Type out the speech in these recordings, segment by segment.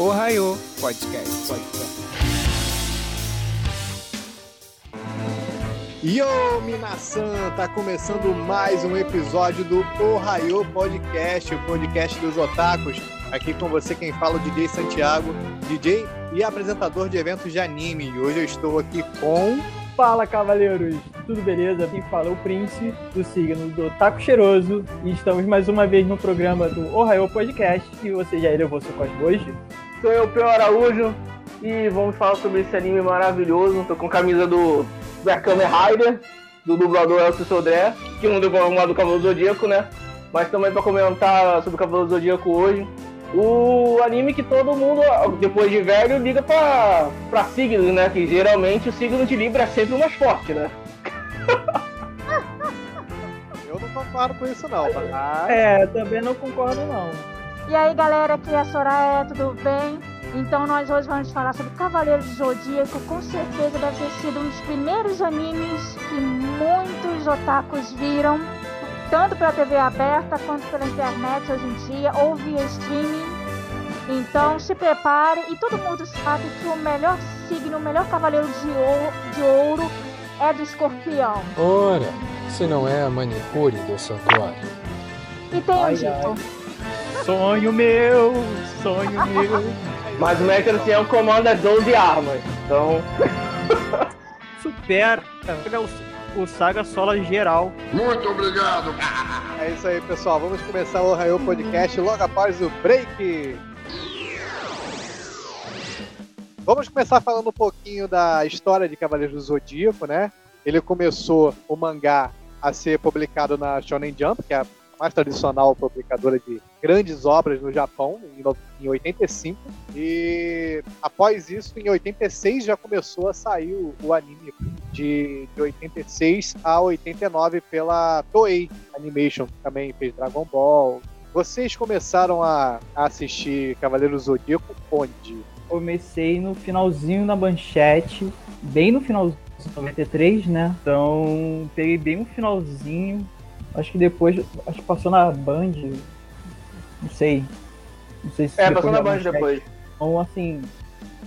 Ohio Podcast. Podcast. Yo, Minasan! Tá começando mais um episódio do Ohio Podcast, o podcast dos otakus. Aqui com você quem fala o DJ Santiago, DJ e apresentador de eventos de anime. E hoje eu estou aqui com... Fala, cavaleiros! Tudo beleza? Quem fala é o Prince, do signo do Taco Cheiroso. E estamos mais uma vez no programa do Ohio Podcast. E você já elevou seu cosmo hoje? Sou eu, Peu Araújo, e vamos falar sobre esse anime maravilhoso. Tô com a camisa do da Kamen Rider, do dublador Elcio Sodré, que não deu pra arrumar do Cavalo Zodíaco, né? Mas também para comentar sobre o Cavalo Zodíaco hoje. O anime que todo mundo, depois de velho, liga pra, pra signo, né? Que geralmente o signo de Libra é sempre o mais forte, né? Eu não concordo com isso não, mas... É, também não concordo não. E aí galera, aqui é a Soraya, tudo bem? Então nós hoje vamos falar sobre Cavaleiro do Zodíaco, com certeza deve ter sido um dos primeiros animes que muitos otakus viram, tanto pela TV aberta quanto pela internet hoje em dia, ou via streaming. Então se prepare e todo mundo sabe que o melhor signo, o melhor cavaleiro de ouro, de ouro é do escorpião. Ora, se não é a manicure do santuário. E tem Ai, o Dito. Sonho meu, sonho meu. Mas o Mecha Ancião comanda 12 armas. Então, Supera o, o Saga Sola geral. É isso aí, pessoal. Vamos começar o Ohio Podcast logo após o break. Vamos começar falando um pouquinho da história de Cavaleiros do Zodíaco, né? Ele começou o mangá a ser publicado na Shonen Jump, que é a mais tradicional publicadora de grandes obras no Japão, em no- em 85. E após isso, em 86, já começou a sair o, anime de, de 86 a 89 pela Toei Animation, que também fez Dragon Ball. Vocês começaram a, a assistir Cavaleiros do Zodíaco onde? Comecei no finalzinho da manchete, bem no finalzinho, 93, né? Então peguei bem um finalzinho. Acho que depois, acho que passou na Band. Não sei. Não sei se é, passou na Band depois. Então, assim,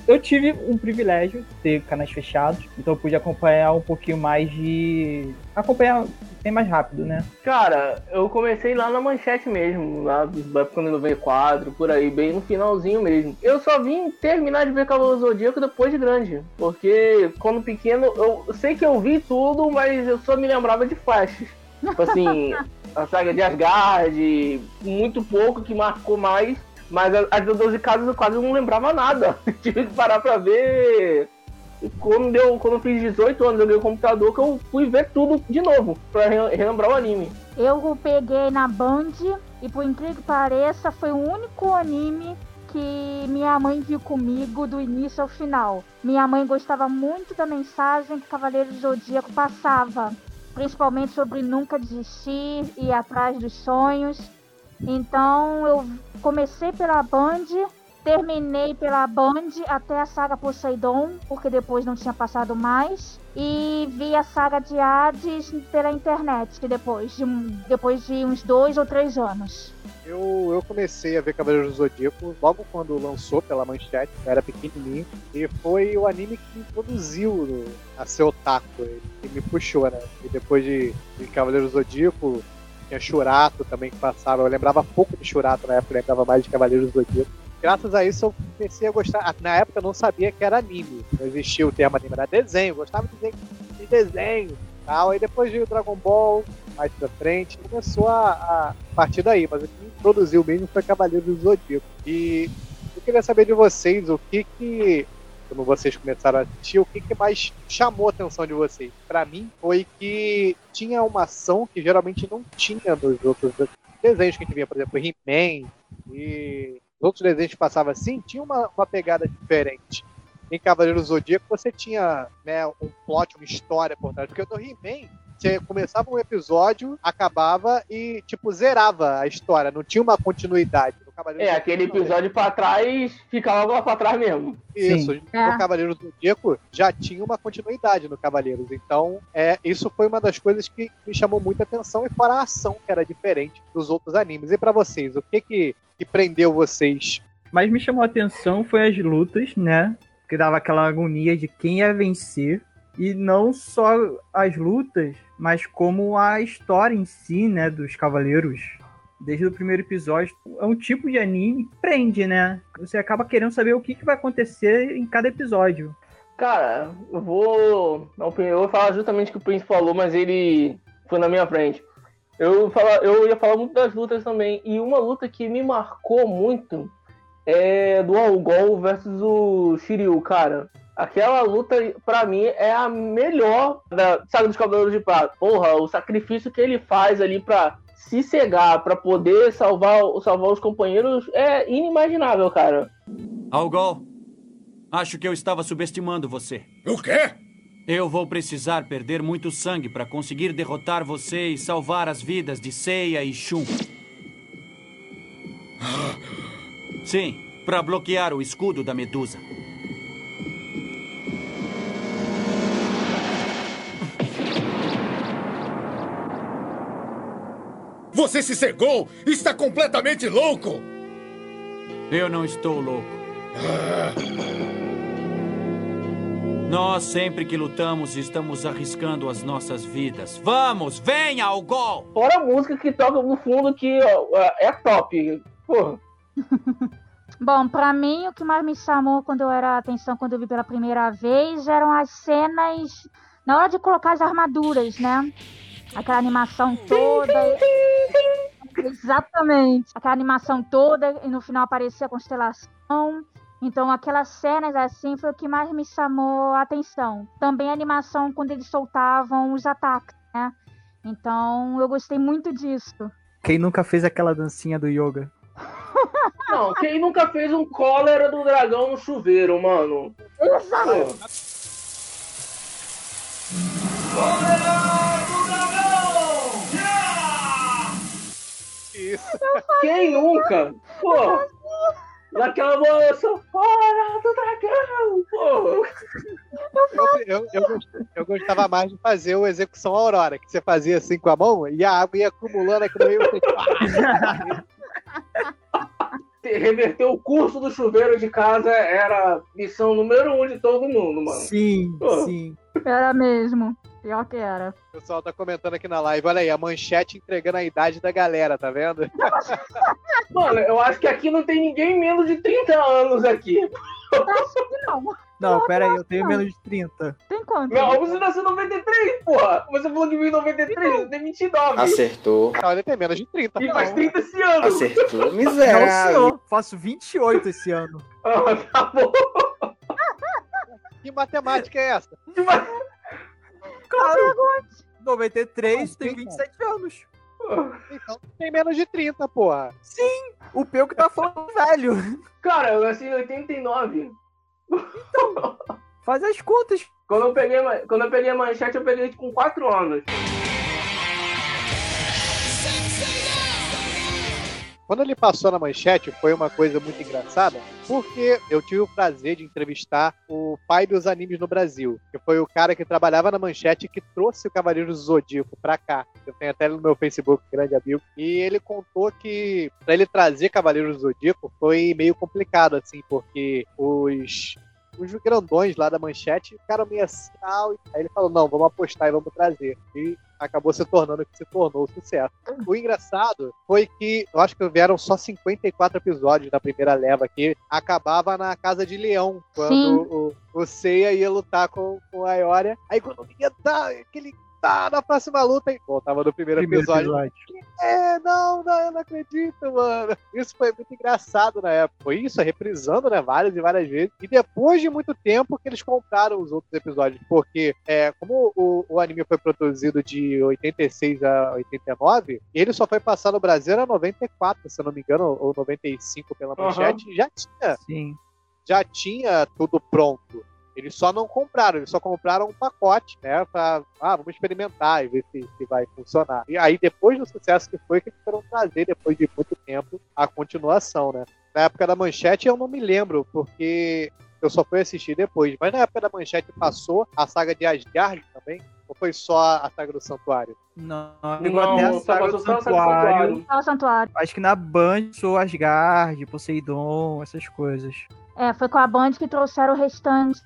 eu tive um privilégio de ter canais fechados, então eu pude acompanhar um pouquinho mais de. acompanhar bem mais rápido, né? Cara, eu comecei lá na manchete mesmo, lá da época de 94, por aí, bem no finalzinho mesmo. Eu só vim terminar de ver Cavalo Zodíaco depois de grande, porque quando pequeno, eu sei que eu vi tudo, mas eu só me lembrava de flashes. Tipo assim, a saga de Asgard, muito pouco que marcou mais, mas as 12 casas eu quase não lembrava nada. Tive que parar pra ver quando, deu, quando eu fiz 18 anos, eu ganhei o computador que eu fui ver tudo de novo, pra re- relembrar o anime. Eu peguei na Band e por incrível que pareça, foi o único anime que minha mãe viu comigo do início ao final. Minha mãe gostava muito da mensagem que Cavaleiro do Zodíaco passava, principalmente sobre nunca desistir e atrás dos sonhos. Então eu comecei pela Band, terminei pela Band até a saga Poseidon, porque depois não tinha passado mais. E vi a saga de Hades pela internet depois de, depois de uns dois ou três anos. Eu, eu comecei a ver Cavaleiros do Zodíaco logo quando lançou pela manchete, eu era pequenininho, e foi o anime que me introduziu a ser otaku, que me puxou, né? E depois de, de Cavaleiros do Zodíaco, tinha Churato também que passava, eu lembrava pouco de Churato na época, eu lembrava mais de Cavaleiros do Zodíaco. Graças a isso eu comecei a gostar, na época eu não sabia que era anime, não existia o termo anime, era desenho, eu gostava de desenho, de desenho tal, aí depois veio o Dragon Ball, mais pra frente, começou a, a partir daí, mas o que introduziu mesmo foi Cavaleiro do Zodíaco. E eu queria saber de vocês o que que, quando vocês começaram a assistir, o que que mais chamou a atenção de vocês? Pra mim foi que tinha uma ação que geralmente não tinha nos outros desenhos que a gente via, por exemplo, He-Man e os outros desenhos que passavam assim, tinha uma, uma pegada diferente. Em Cavaleiro do Zodíaco você tinha né, um plot, uma história por trás, porque no He-Man você começava um episódio, acabava e, tipo, zerava a história, não tinha uma continuidade. No Cavaleiro É, do aquele Zodíaco, episódio pra trás ficava lá pra trás mesmo. Isso, Sim. no É. Cavaleiros do Zodíaco já tinha uma continuidade no Cavaleiros. Então, é, isso foi uma das coisas que me chamou muita atenção, e fora a ação, que era diferente dos outros animes. E pra vocês, o que que, que prendeu vocês mais me chamou a atenção foi as lutas, né? Que dava aquela agonia de quem ia vencer. E não só as lutas, mas como a história em si, né, dos cavaleiros. Desde o primeiro episódio, é um tipo de anime que prende, né? Você acaba querendo saber o que, que vai acontecer em cada episódio. Cara, eu vou. Eu vou falar justamente o que o Prince falou, mas ele foi na minha frente. Eu, falar, eu ia falar muito das lutas também. E uma luta que me marcou muito é do Algol versus o Shiryu, cara. Aquela luta, pra mim, é a melhor da saga dos Cavaleiros de Prata. Porra, o sacrifício que ele faz ali pra se cegar, pra poder salvar, salvar os companheiros, é inimaginável, cara. Algol, acho que eu estava subestimando você. O quê? Eu vou precisar perder muito sangue para conseguir derrotar você e salvar as vidas de Seiya e Shun. Sim, para bloquear o escudo da Medusa. Você se cegou! Está completamente louco! Eu não estou louco. Nós, sempre que lutamos, estamos arriscando as nossas vidas. Vamos, venha ao gol! Fora a música que toca no fundo, que ó, é top. Porra. Bom, pra mim o que mais me chamou quando eu era atenção quando eu vi pela primeira vez eram as cenas na hora de colocar as armaduras, né? Aquela animação toda. Exatamente. Aquela animação toda e no final aparecia a constelação. Então, aquelas cenas assim foi o que mais me chamou a atenção. Também a animação quando eles soltavam os ataques, né? Então, eu gostei muito disso. Quem nunca fez aquela dancinha do yoga? Não, quem nunca fez um cólera do dragão no chuveiro, mano? Exato. Isso. Quem nunca? Pô, naquela moça, fora do dragão, pô. Eu, eu, eu, eu gostava mais de fazer o Execução Aurora, que você fazia assim com a mão e a água ia acumulando aqui no meio. Reverter o curso do chuveiro de casa era missão número um de todo mundo, mano. Sim, Pô. sim. Era mesmo. Pior que era. o pessoal tá comentando aqui na live. Olha aí, a manchete entregando a idade da galera, tá vendo? Mano, eu acho que aqui não tem ninguém menos de 30 anos aqui. Acho que não. Não, pera aí, eu tenho menos de 30. Tem quanto? Não, você nasceu em 93, porra. Você falou de mim em 93, eu tenho 29. Acertou. Não, ele tem menos de 30. E pô. faz 30 esse ano. Acertou. Não, Miserável. senhor. Faço 28 esse ano. Ah, tá bom. Que matemática é essa? Claro. 93 tem Sim, 27 anos. Então tem menos de 30, porra. O Peu que tá falando velho. Cara, eu nasci em 89. Faz as contas. Quando eu peguei, quando eu peguei a manchete, eu peguei com 4 anos. Quando ele passou na manchete, foi uma coisa muito engraçada, porque eu tive o prazer de entrevistar o pai dos animes no Brasil, que foi o cara que trabalhava na manchete que trouxe o Cavaleiro do Zodíaco pra cá. Eu tenho até no meu Facebook, grande amigo. E ele contou que pra ele trazer Cavaleiro do Zodíaco foi meio complicado, assim, porque os. Os grandões lá da manchete ficaram meio assim, tal, aí ele falou: não, vamos apostar e vamos trazer. E acabou se tornando o que se tornou o sucesso. O engraçado foi que eu acho que vieram só 54 episódios na primeira leva que acabava na Casa de Leão, quando Sim. o, o Seiya ia lutar com, com a Ioria. Aí quando ia dar aquele tá na próxima luta, e voltava no primeiro, Primeiro episódio. episódio. É, não, não, eu não acredito, mano. Isso foi muito engraçado na época. Foi isso, reprisando, né, várias e várias vezes. E depois de muito tempo que eles compraram os outros episódios, porque é, como o, o anime foi produzido de 86 a 89, ele só foi passar no Brasil era 94, se eu não me engano, ou 95 pela manchete, já tinha Sim. já tinha tudo pronto. Eles só não compraram, eles só compraram um pacote, né? Pra, ah, vamos experimentar e ver se, se vai funcionar. E aí, depois do sucesso que foi, que eles foram trazer, depois de muito tempo, a continuação, né? Na época da manchete eu não me lembro, porque eu só fui assistir depois. Mas na época da manchete passou a saga de Asgard também, Ou foi só a saga do Santuário? Não, Não, até a passou do do Santuário. Santuário. Só o santuário. Acho que na Band sou Asgard, Poseidon, essas coisas. É, foi com a Band que trouxeram o restante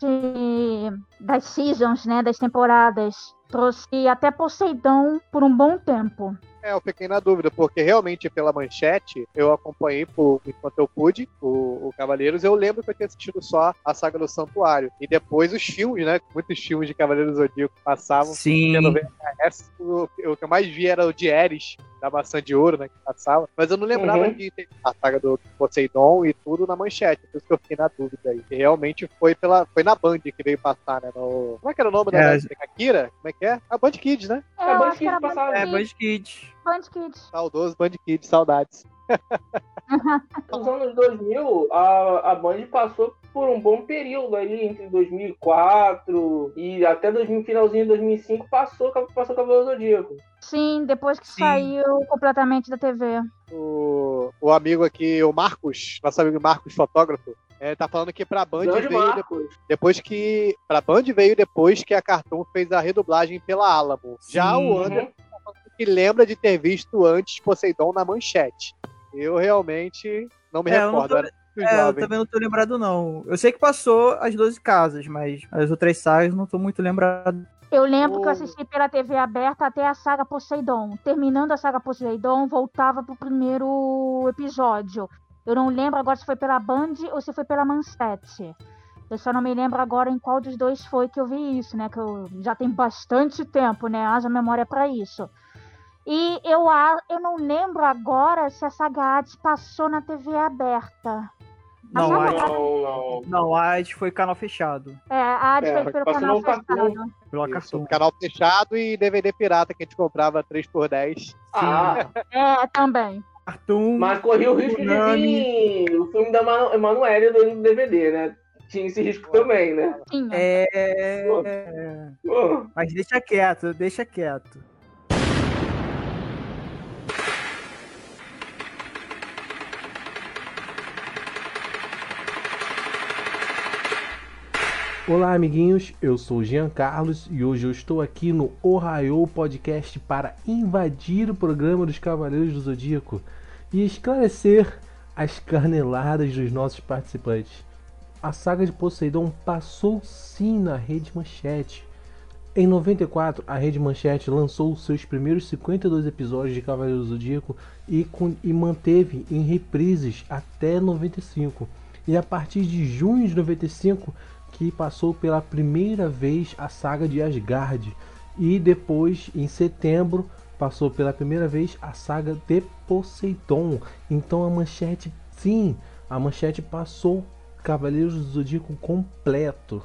das seasons, né? Das temporadas. Trouxe até Poseidon por um bom tempo. É, eu fiquei na dúvida, porque realmente pela manchete eu acompanhei por, enquanto eu pude o, o Cavaleiros. Eu lembro que eu tinha assistido só a saga do Santuário. E depois os filmes, né? Muitos filmes de Cavaleiros do Zodíaco passavam. Sim. pelo VHS. O, o que eu mais vi era o de Ares, da maçã de ouro, né? Que passava. Mas eu não lembrava Uhum. de ter a saga do Poseidon e tudo na manchete. Por isso que eu fiquei na dúvida aí. E realmente foi, pela, foi na Band que veio passar, né? No, como é que era o nome da É. da Akira? Como é que é? A Band Kids, né? É, eu Band Kids passava. É. Band Kids. Band Kids. Saudoso Band Kids, saudades. Nos anos 2000, a, a Band passou por um bom período ali, entre 2004 e até 2000, finalzinho de 2005, passou, passou Cavaleiro do Zodíaco. Sim, depois que Sim. saiu completamente da TV. O, o amigo aqui, o Marcos, nosso amigo Marcos, fotógrafo, é, tá falando que pra Band Grande veio Marcos. depois, depois que. Pra Band veio depois que a Cartoon fez a redublagem pela Alamo. Já Sim. o Anderson que lembra de ter visto antes Poseidon na manchete. Eu realmente não me É, eu não recordo. tô- É, eu também não tô lembrado, não. Eu sei que passou as 12 casas, mas as outras sagas eu não tô muito lembrado. Eu lembro que eu assisti pela TV aberta até a saga Poseidon. Terminando a saga Poseidon, voltava pro primeiro episódio. Eu não lembro agora se foi pela Band ou se foi pela Manchete. Eu só não me lembro agora em qual dos dois foi que eu vi isso, né? Que eu já tem bastante tempo, né? Haja memória pra isso. E eu, eu não lembro agora se a saga Hades passou na TV aberta. Não, a Hades- Não, não. não, a Hades foi canal fechado. É, a Hades É, foi pelo canal fechado. Pela Isso, Cartoon. canal fechado e DVD pirata que a gente comprava 3x10. Ah, É, também. Cartoon. mas corria o risco de Konami. vir o filme da Manu- Emanuele do DVD, né? Tinha esse risco também, né? Tinha. É. Pô, Mas deixa quieto, deixa quieto. Olá, amiguinhos. Eu sou o Jean Carlos e hoje eu estou aqui no Ohio Podcast para invadir o programa dos Cavaleiros do Zodíaco e esclarecer as caneladas dos nossos participantes. A saga de Poseidon passou sim na Rede Manchete. Em 94, a Rede Manchete lançou seus primeiros 52 episódios de Cavaleiros do Zodíaco e, e manteve em reprises até 95. E a partir de junho de 95, que passou pela primeira vez a saga de Asgard. E depois, em setembro, passou pela primeira vez a saga de Poseidon. Então a manchete, sim, a manchete passou Cavaleiros do Zodíaco completo.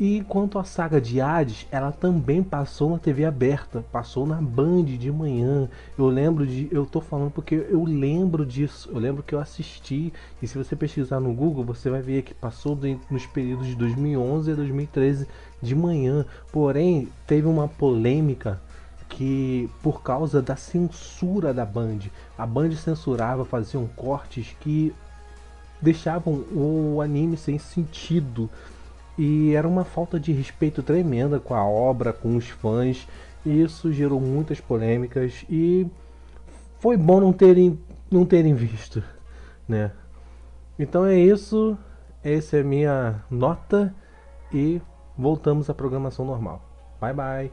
E quanto à saga de Hades, ela também passou na TV aberta, passou na Band de manhã. Eu lembro de, eu tô falando porque eu lembro disso. Eu lembro que eu assisti e se você pesquisar no Google, você vai ver que passou nos períodos de 2011 a 2013 de manhã. Porém, teve uma polêmica que por causa da censura da Band, a Band censurava, faziam cortes que deixavam o anime sem sentido. E era uma falta de respeito tremenda com a obra, com os fãs. E isso gerou muitas polêmicas e foi bom não terem, não terem visto, né? Então é isso. Essa é a minha nota e voltamos à programação normal. Bye bye.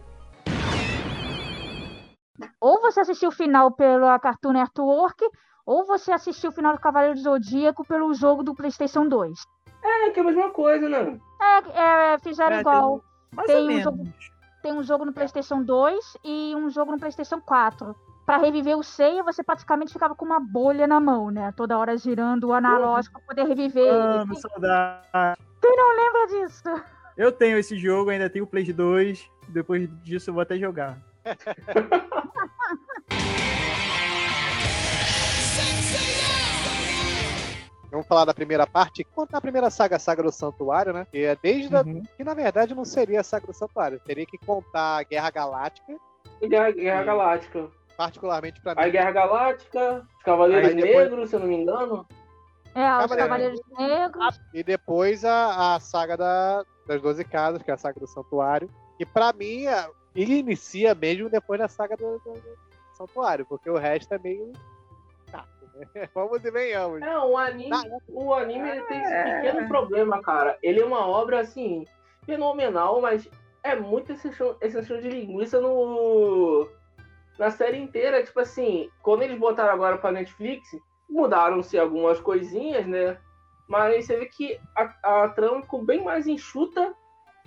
Ou você assistiu o final pela Cartoon Network, ou você assistiu o final do Cavaleiro do Zodíaco pelo jogo do PlayStation 2. É que é a mesma coisa, né? É, é, fizeram É, igual. Mais Tem ou um menos. jogo- Tem um jogo no PlayStation 2 e um jogo no PlayStation 4. Pra reviver o Seiya, você praticamente ficava com uma bolha na mão, né? Toda hora girando o analógico pra poder reviver. Mano, ele. saudade. Quem não lembra disso? Eu tenho esse jogo, ainda tenho o Play 2. Depois disso eu vou até jogar. Vamos falar da primeira parte. Contar a primeira saga, a saga do Santuário, né? Que é desde a, Uhum. que na verdade não seria a saga do Santuário. Teria que contar a Guerra Galáctica, E Guerra, Guerra Galáctica. particularmente pra A mim. Guerra Galáctica, os Cavaleiros Aí depois- Negros, se eu não me engano. É, os Cavaleiro. Cavaleiros Negros. E depois a, a saga da- das 12 casas, que é a saga do Santuário. E pra mim, a- E inicia mesmo depois da saga do, do- do Santuário, porque o resto é meio? Vamos e venhamos. É, o anime, Tá. o anime ele tem esse pequeno problema, cara. Ele é uma obra, assim, fenomenal, mas é muito exceção, exceção de linguiça no na série inteira. Tipo assim, quando eles botaram agora pra Netflix, mudaram-se algumas coisinhas, né? Mas você vê que a, a trama ficou bem mais enxuta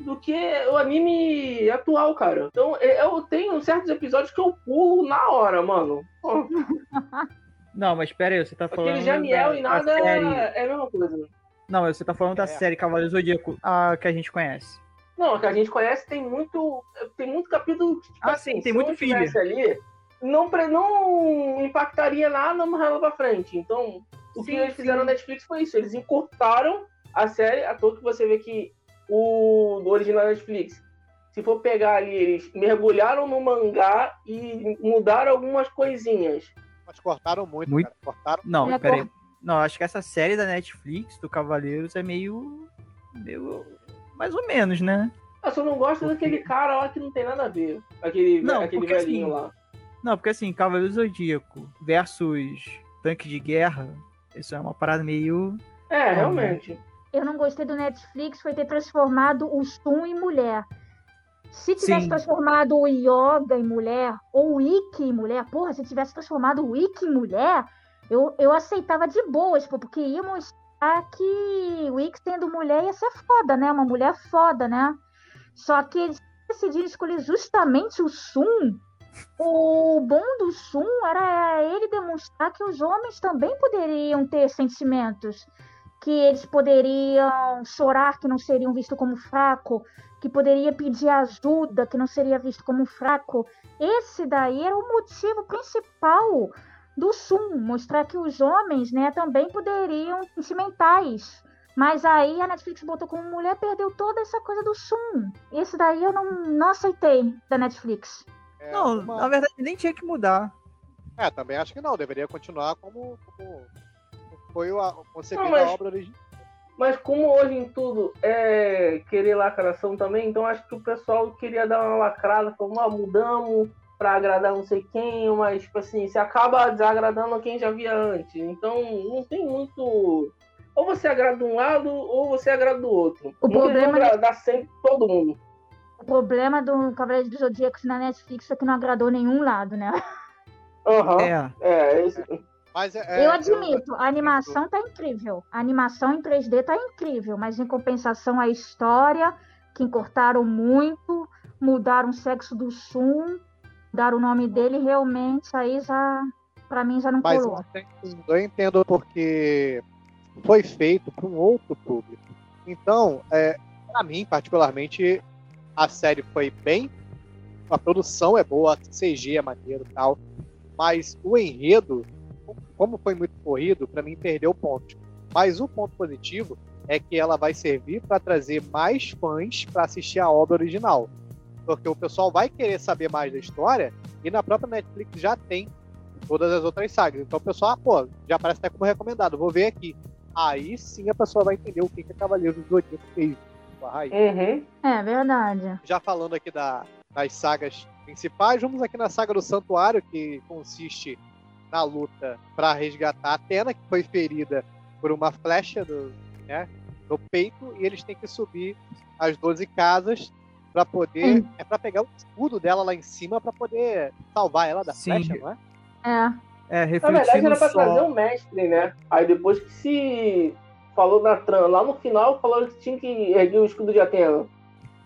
do que o anime atual, cara. Então, é, eu tenho certos episódios que eu pulo na hora, mano. Não, mas pera aí, você tá falando. Aquele Jamiel da- e da nada série- é a mesma coisa. Não, você tá falando da É. série Cavaleiro Zodíaco, a que a gente conhece. Não, a que a gente conhece tem muito. Tem muito capítulo. Tipo Ah, assim, sim, tem se muito filler. ali, não, não impactaria nada mais pra frente. Então, o que Sim, eles fizeram sim. na Netflix foi isso. Eles encurtaram a série, à toa que você vê que o do original da Netflix. Se for pegar ali, eles mergulharam no mangá e mudaram algumas coisinhas. Mas cortaram muito, Muito. cara. Cortaram. Não, É, pera aí. Não, acho que essa série da Netflix, do Cavaleiros, é meio. meio. mais ou menos, né? Eu só não gosto Porque- daquele cara lá que não tem nada a ver. Aquele, Não, aquele porque velhinho assim, lá. Não, porque assim, Cavaleiro Zodíaco versus tanque de guerra, isso é uma parada meio. É, realmente. Eu não gostei do Netflix foi ter transformado o Sun em mulher. Se tivesse Sim. transformado o Yoga em mulher, ou o Ikki em mulher, porra, se tivesse transformado o Ikki em mulher, eu, eu aceitava de boas, porque ia mostrar que o Ikki sendo mulher ia ser foda, né? Uma mulher foda, né? Só que eles decidiram escolher justamente o Sun. O bom do Sun era ele demonstrar que os homens também poderiam ter sentimentos que eles poderiam chorar, que não seriam vistos como fraco, que poderia pedir ajuda, que não seria visto como fraco. Esse daí era o motivo principal do Sun, mostrar que os homens, né, também poderiam sentimentais. Mas aí a Netflix botou como mulher, perdeu toda essa coisa do Sun. Esse daí eu não, não aceitei da Netflix. É, não, uma- na verdade nem tinha que mudar. É, também acho que não. Deveria continuar como, como foi a, concebida Não, mas- a obra original. Mas como hoje em tudo é querer lacração também, então acho que o pessoal queria dar uma lacrada, falou, ah, mudamos pra agradar não sei quem, mas tipo assim, se acaba desagradando quem já via antes. Então não tem muito. Ou você agrada de um lado, ou você agrada do outro. O problema é- agradar sempre todo mundo. O problema do Cavaleiro dos Zodíacos na Netflix é que não agradou nenhum lado, né? Aham. É. É, esse- Mas é, eu é, admito, a animação tá incrível. A animação em 3D tá incrível, mas em compensação a história, que encurtaram muito, mudaram o sexo do Sun, mudaram o nome dele, realmente, aí já, pra mim, já não Mas colou. eu entendo- eu entendo porque foi feito para um outro público. Então, é, para mim, particularmente, a série foi bem. A produção é boa, a CG é maneiro e tal. Mas o enredo, como foi muito corrido, para mim perdeu pontos. Mas o ponto positivo é que ela vai servir para trazer mais fãs para assistir a obra original. Porque o pessoal vai querer saber mais da história e na própria Netflix já tem todas as outras sagas. Então o pessoal, ah, pô, já aparece até como recomendado, vou ver aqui. Aí sim a pessoa vai entender o que, que a Cavaleiro do Zodíaco fez. com a raiz. Uhum. É verdade. Já falando aqui da- das sagas principais, vamos aqui na saga do Santuário, que consiste na luta para resgatar a Atena, que foi ferida por uma flecha do, né, no peito, e eles têm que subir as 12 casas para poder. É para pegar o escudo dela lá em cima para poder salvar ela da Sim. flecha, não é? É. É, Na verdade refletindo era pra só. trazer um mestre, né? Aí depois que se falou na trama, lá no final falaram que tinha que erguer o escudo de Atena.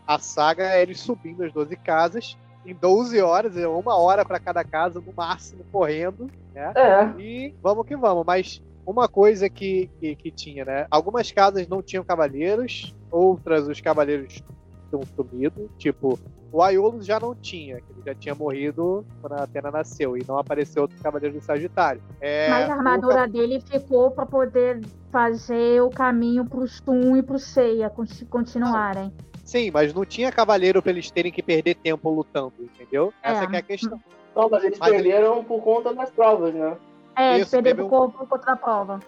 A saga é eles subindo as 12 casas em 12 horas, é uma hora para cada casa, no máximo, correndo, né? É. E vamos que vamos. Mas uma coisa que, que, que tinha, né? Algumas casas não tinham cavaleiros, outras os cavaleiros tinham sumido. Tipo, o Aiolus já não tinha, que ele já tinha morrido quando a Atena nasceu, e não apareceu outro cavaleiro do Sagitário. É, Mas a o armadura dele ficou pra poder fazer o caminho pro Sun e pro Seiya conti- continuarem. Sim, mas não tinha cavaleiro pra eles terem que perder tempo lutando, entendeu? Essa É. que é a questão. Não, mas eles Mas perderam por conta das provas, né? É, eles perderam teve o corpo contra a prova.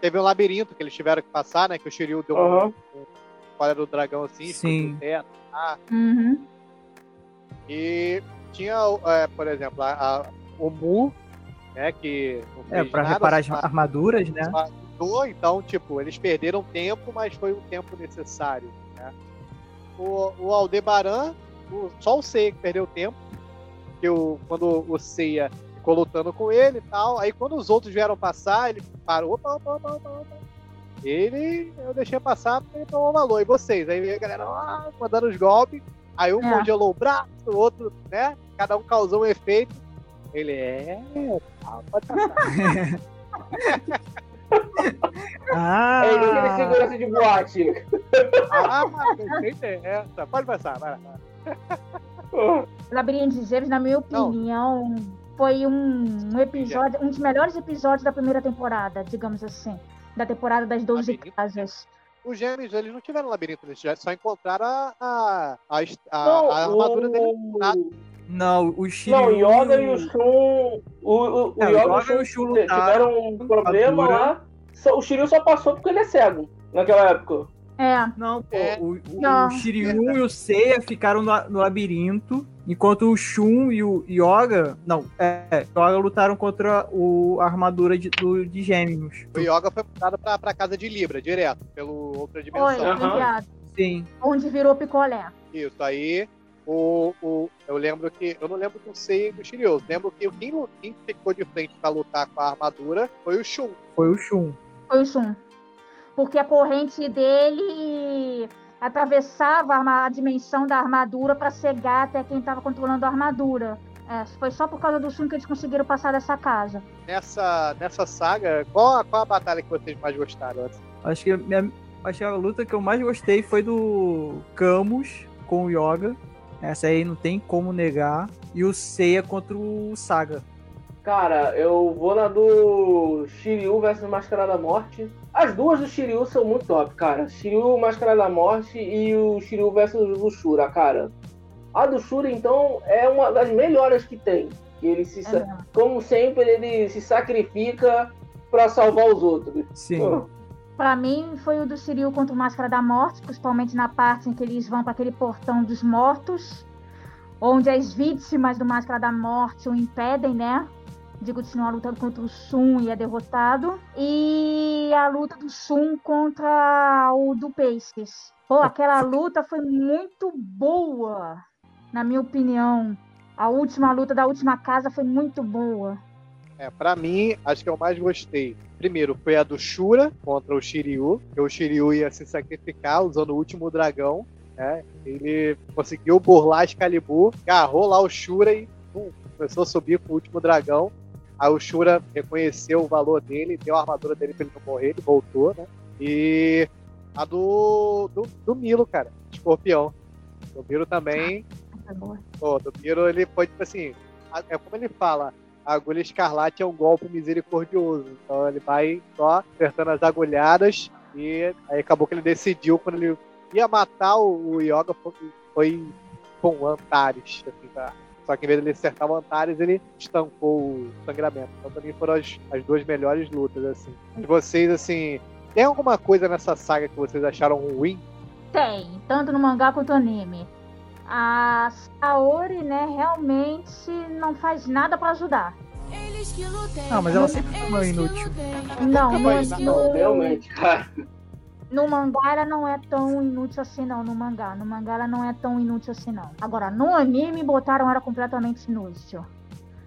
Teve um labirinto que eles tiveram que passar, né? Que o Shiryu deu Aham. um, um, fora do dragão assim, Sim. teto. Ah, Uhum. E tinha, é, por exemplo, a, a- o Mu, né, que não É, pra nada, reparar as armaduras, né? então, tipo, eles perderam tempo, mas foi o tempo necessário? O, o Aldebaran, o- só o Seiya que perdeu tempo, que o, quando o Seiya ficou lutando com ele e tal, aí quando os outros vieram passar, ele parou, opa, opa, opa, opa, opa. Ele, eu deixei passar porque ele tomou valor. E vocês? Aí a galera, ah, mandando os golpes, aí um É. congelou o braço, o outro, né? Cada um causou um efeito. Ele é, tá, pode passar. Ah! É aquele segurança de boate. Ah, mas é essa. Pode passar, vai lá. Labirinto de Gêmeos, na minha Não. opinião, foi um, um episódio, um dos melhores episódios da primeira temporada, digamos assim. Da temporada das 12 Labirinto? casas. Os gêmeos, eles não tiveram labirinto, eles só encontraram a, a, a, a- Não, a armadura o... dele. Não, o Shiryu... Não, o Yoga e o Shun. O, o, É, o Yoga Yoga e o Shun tiveram um problema lá. O Shiryu só passou porque ele é cego naquela época. É, Não, pô, É. o, o, Não. o Shiryu e o Seiya ficaram no, no labirinto, enquanto o Shun e o Yoga... Não, é, o Yoga lutaram contra o, a armadura de, do, de gêmeos. O Yoga foi mudado pra, pra casa de Libra, direto, pelo outra dimensão. Aham. enviado. Sim. Onde virou picolé. Isso, aí o, o, eu lembro que. Eu não lembro do Sei e do Shiryu. eu Lembro que quem, quem ficou de frente pra lutar com a armadura foi o Shun. Foi o Shun. Foi o Shun. Porque a corrente dele atravessava a, dimensão da armadura para cegar até quem estava controlando a armadura. É, foi só por causa do Shun que eles conseguiram passar dessa casa. Nessa, nessa saga, qual, a- qual a batalha que vocês mais gostaram? assim? Acho que, a minha, acho que a luta que eu mais gostei foi do Camus com o Yoga. Essa aí não tem como negar. E o Seiya contra o Saga. Cara, eu vou na do Shiryu versus Máscara da Morte. As duas do Shiryu são muito top, cara. Shiryu Máscara da Morte e o Shiryu versus o Shura, cara. A do Shura, então, é uma das melhores que tem. Ele se, É como sempre, ele se sacrifica pra salvar os outros. Sim. Oh. Pra mim, foi o do Shiryu contra o Máscara da Morte, principalmente na parte em que eles vão para aquele portão dos mortos, onde as vítimas do Máscara da Morte o impedem, né? De continuar lutando contra o Shun e é derrotado. E a luta do Shun contra o do Pacers. Pô, aquela luta foi muito boa, na minha opinião. A última luta da última casa foi muito boa. É, pra mim, acho que eu mais gostei. Primeiro, foi a do Shura contra o Shiryu, que o Shiryu ia se sacrificar usando o último dragão. Né? Ele conseguiu burlar Excalibur, agarrou lá o Shura e pum, começou a subir com o último dragão. Aí o Shura reconheceu o valor dele, deu a armadura dele pra ele não morrer, ele voltou, né? E a do, do, do Milo, cara, escorpião. O Milo também Foi boa. Pô, do Miro, ele foi tipo assim, é como ele fala, a agulha escarlate é um golpe misericordioso. Então ele vai só apertando as agulhadas e aí acabou que ele decidiu quando ele ia matar o, o Yoga foi, foi com Antares, assim, tá? Só que em vez de ele acertar o Antares, ele estancou o sangramento. Então também foram as, as duas melhores lutas, assim. De vocês, assim, tem alguma coisa nessa saga que vocês acharam ruim? Tem, tanto no mangá quanto no anime. A Saori, né, realmente não faz nada pra ajudar. Não, mas ela sempre foi uma inútil. Não, Não, realmente, cara. no mangá ela não é tão inútil assim não, no mangá. No mangá ela não é tão inútil assim não. Agora, no anime botaram ela completamente inútil.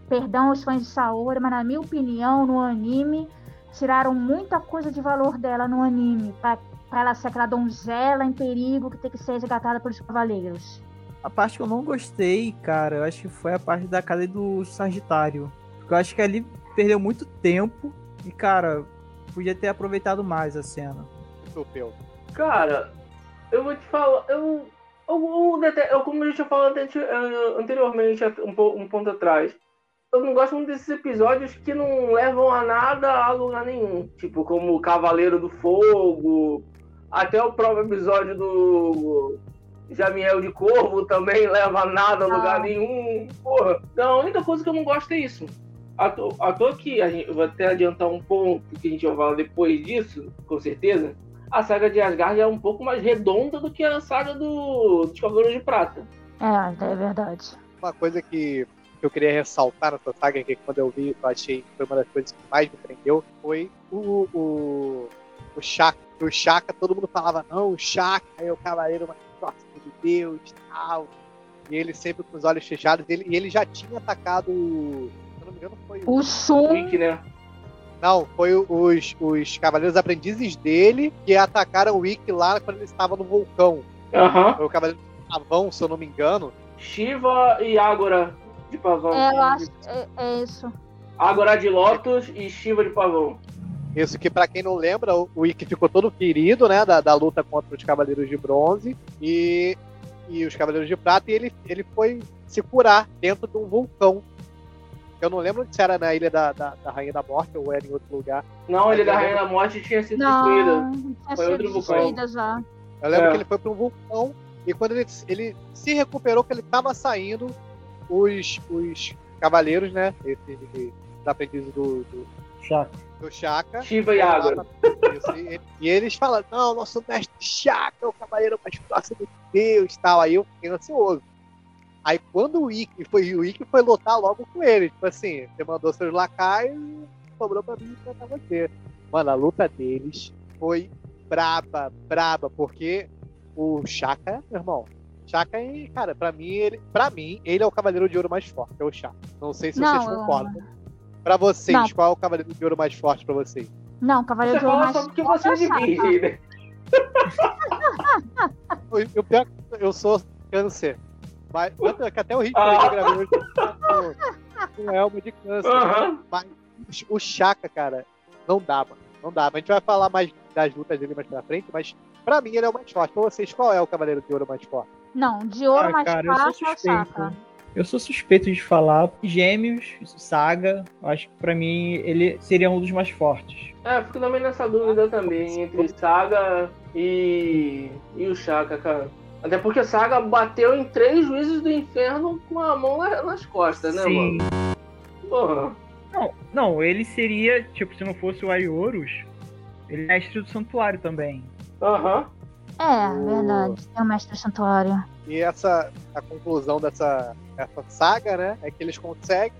Perdão aos fãs de Saori, mas na minha opinião, no anime, tiraram muita coisa de valor dela no anime. Pra, pra ela ser aquela donzela em perigo que tem que ser resgatada pelos cavaleiros. A parte que eu não gostei, cara, eu acho que foi a parte da casa do Sagitário. Porque eu acho que ali perdeu muito tempo e, cara, podia ter aproveitado mais a cena. Tupeu. Cara, eu vou te falar, eu. Eu, eu, eu- como eu já tinha falado ante- eh, anteriormente, um, um ponto atrás, eu não gosto muito desses episódios que não levam a nada a lugar nenhum. Tipo, como o Cavaleiro do Fogo, até o próprio episódio do Jamiel de Corvo também leva a nada a lugar Ah. nenhum. Porra, então a única coisa que eu não gosto é isso. À à toa que a gente, eu vou até adiantar um ponto que a gente vai falar depois disso, com certeza. A saga de Asgard é um pouco mais redonda do que a saga do, dos Cavaleiros de Prata. É, é verdade. uma coisa que eu queria ressaltar nessa saga, que quando eu vi, eu achei que foi uma das coisas que mais me prendeu, foi o, o, o Shaka. O Shaka, todo mundo falava, não, o Shaka é o cavaleiro mais Deus tal. E ele sempre com os olhos fechados, ele, e ele já tinha atacado, se eu não me engano, foi O Shun. Rick, né? Não, foi os, os cavaleiros aprendizes dele que atacaram o Ikki lá quando ele estava no vulcão. Aham. Foi o cavaleiro Pavão, se eu não me engano. Shiva e Ágora de pavão. É, eu acho, é, é isso. Ágora de Lotus e Shiva de pavão. Isso que, pra quem não lembra, o o Ikki ficou todo ferido, né, da, da luta contra os Cavaleiros de Bronze e, e os Cavaleiros de Prata, e ele, ele foi se curar dentro de um vulcão. Eu não lembro se era na Ilha da, da, da Rainha da Morte ou era em outro lugar. Não, ele da Rainha da Morte tinha sido destruída. Não, tinha Foi outro vulcão. destruída já. Eu lembro É. que ele foi para um vulcão e quando ele, ele se recuperou, que ele estava saindo, os, os cavaleiros, né, esse, esse, os aprendizes do, do, Chaco. do Shaka, Shiva e. Isso, e, e eles falam, não, nosso mestre Chaka é o cavaleiro mais próximo de Deus e tal. Aí eu fiquei ansioso. Aí quando o Ikki foi, o Ikki foi lutar logo com ele. Tipo assim, você mandou seus lacaios e sobrou pra mim enfrentar você. Mano, a luta deles foi braba, braba, porque o Chaka, meu irmão, Chaka, é, cara, pra mim, ele, pra mim, ele é o cavaleiro de ouro mais forte, é o Chaka. Não sei se Não, vocês concordam. Pra vocês, Não. qual é o cavaleiro de ouro mais forte pra vocês? Não, Cavaleiro Você de Ouro mais só porque forte você é é virgem, né? Pior é que eu sou câncer. Mas, é até o ritmo Ah. que gravou hoje com um elmo de câncer. Mas o Chaka, cara, não dá, mano. Não dá. A gente vai falar mais das lutas dele mais pra frente, mas pra mim ele é o mais forte. Pra vocês, qual é o Cavaleiro de Ouro mais forte? Não, de ouro Ah, mais cara, eu forte é o. Chaka. Eu sou suspeito de falar. Gêmeos, Saga, acho que pra mim ele seria um dos mais fortes. É, fico também nessa dúvida também, entre Saga e, e o Shaka, cara. Até porque Saga bateu em três juízes do inferno com a mão na- nas costas, né, Sim. mano? Porra. Não, não, ele seria, tipo, se não fosse o Ariorus, ele é mestre do santuário também. Aham. É, verdade. É o Mestre do Santuário. E essa, a conclusão dessa, dessa saga, né, é que eles conseguem,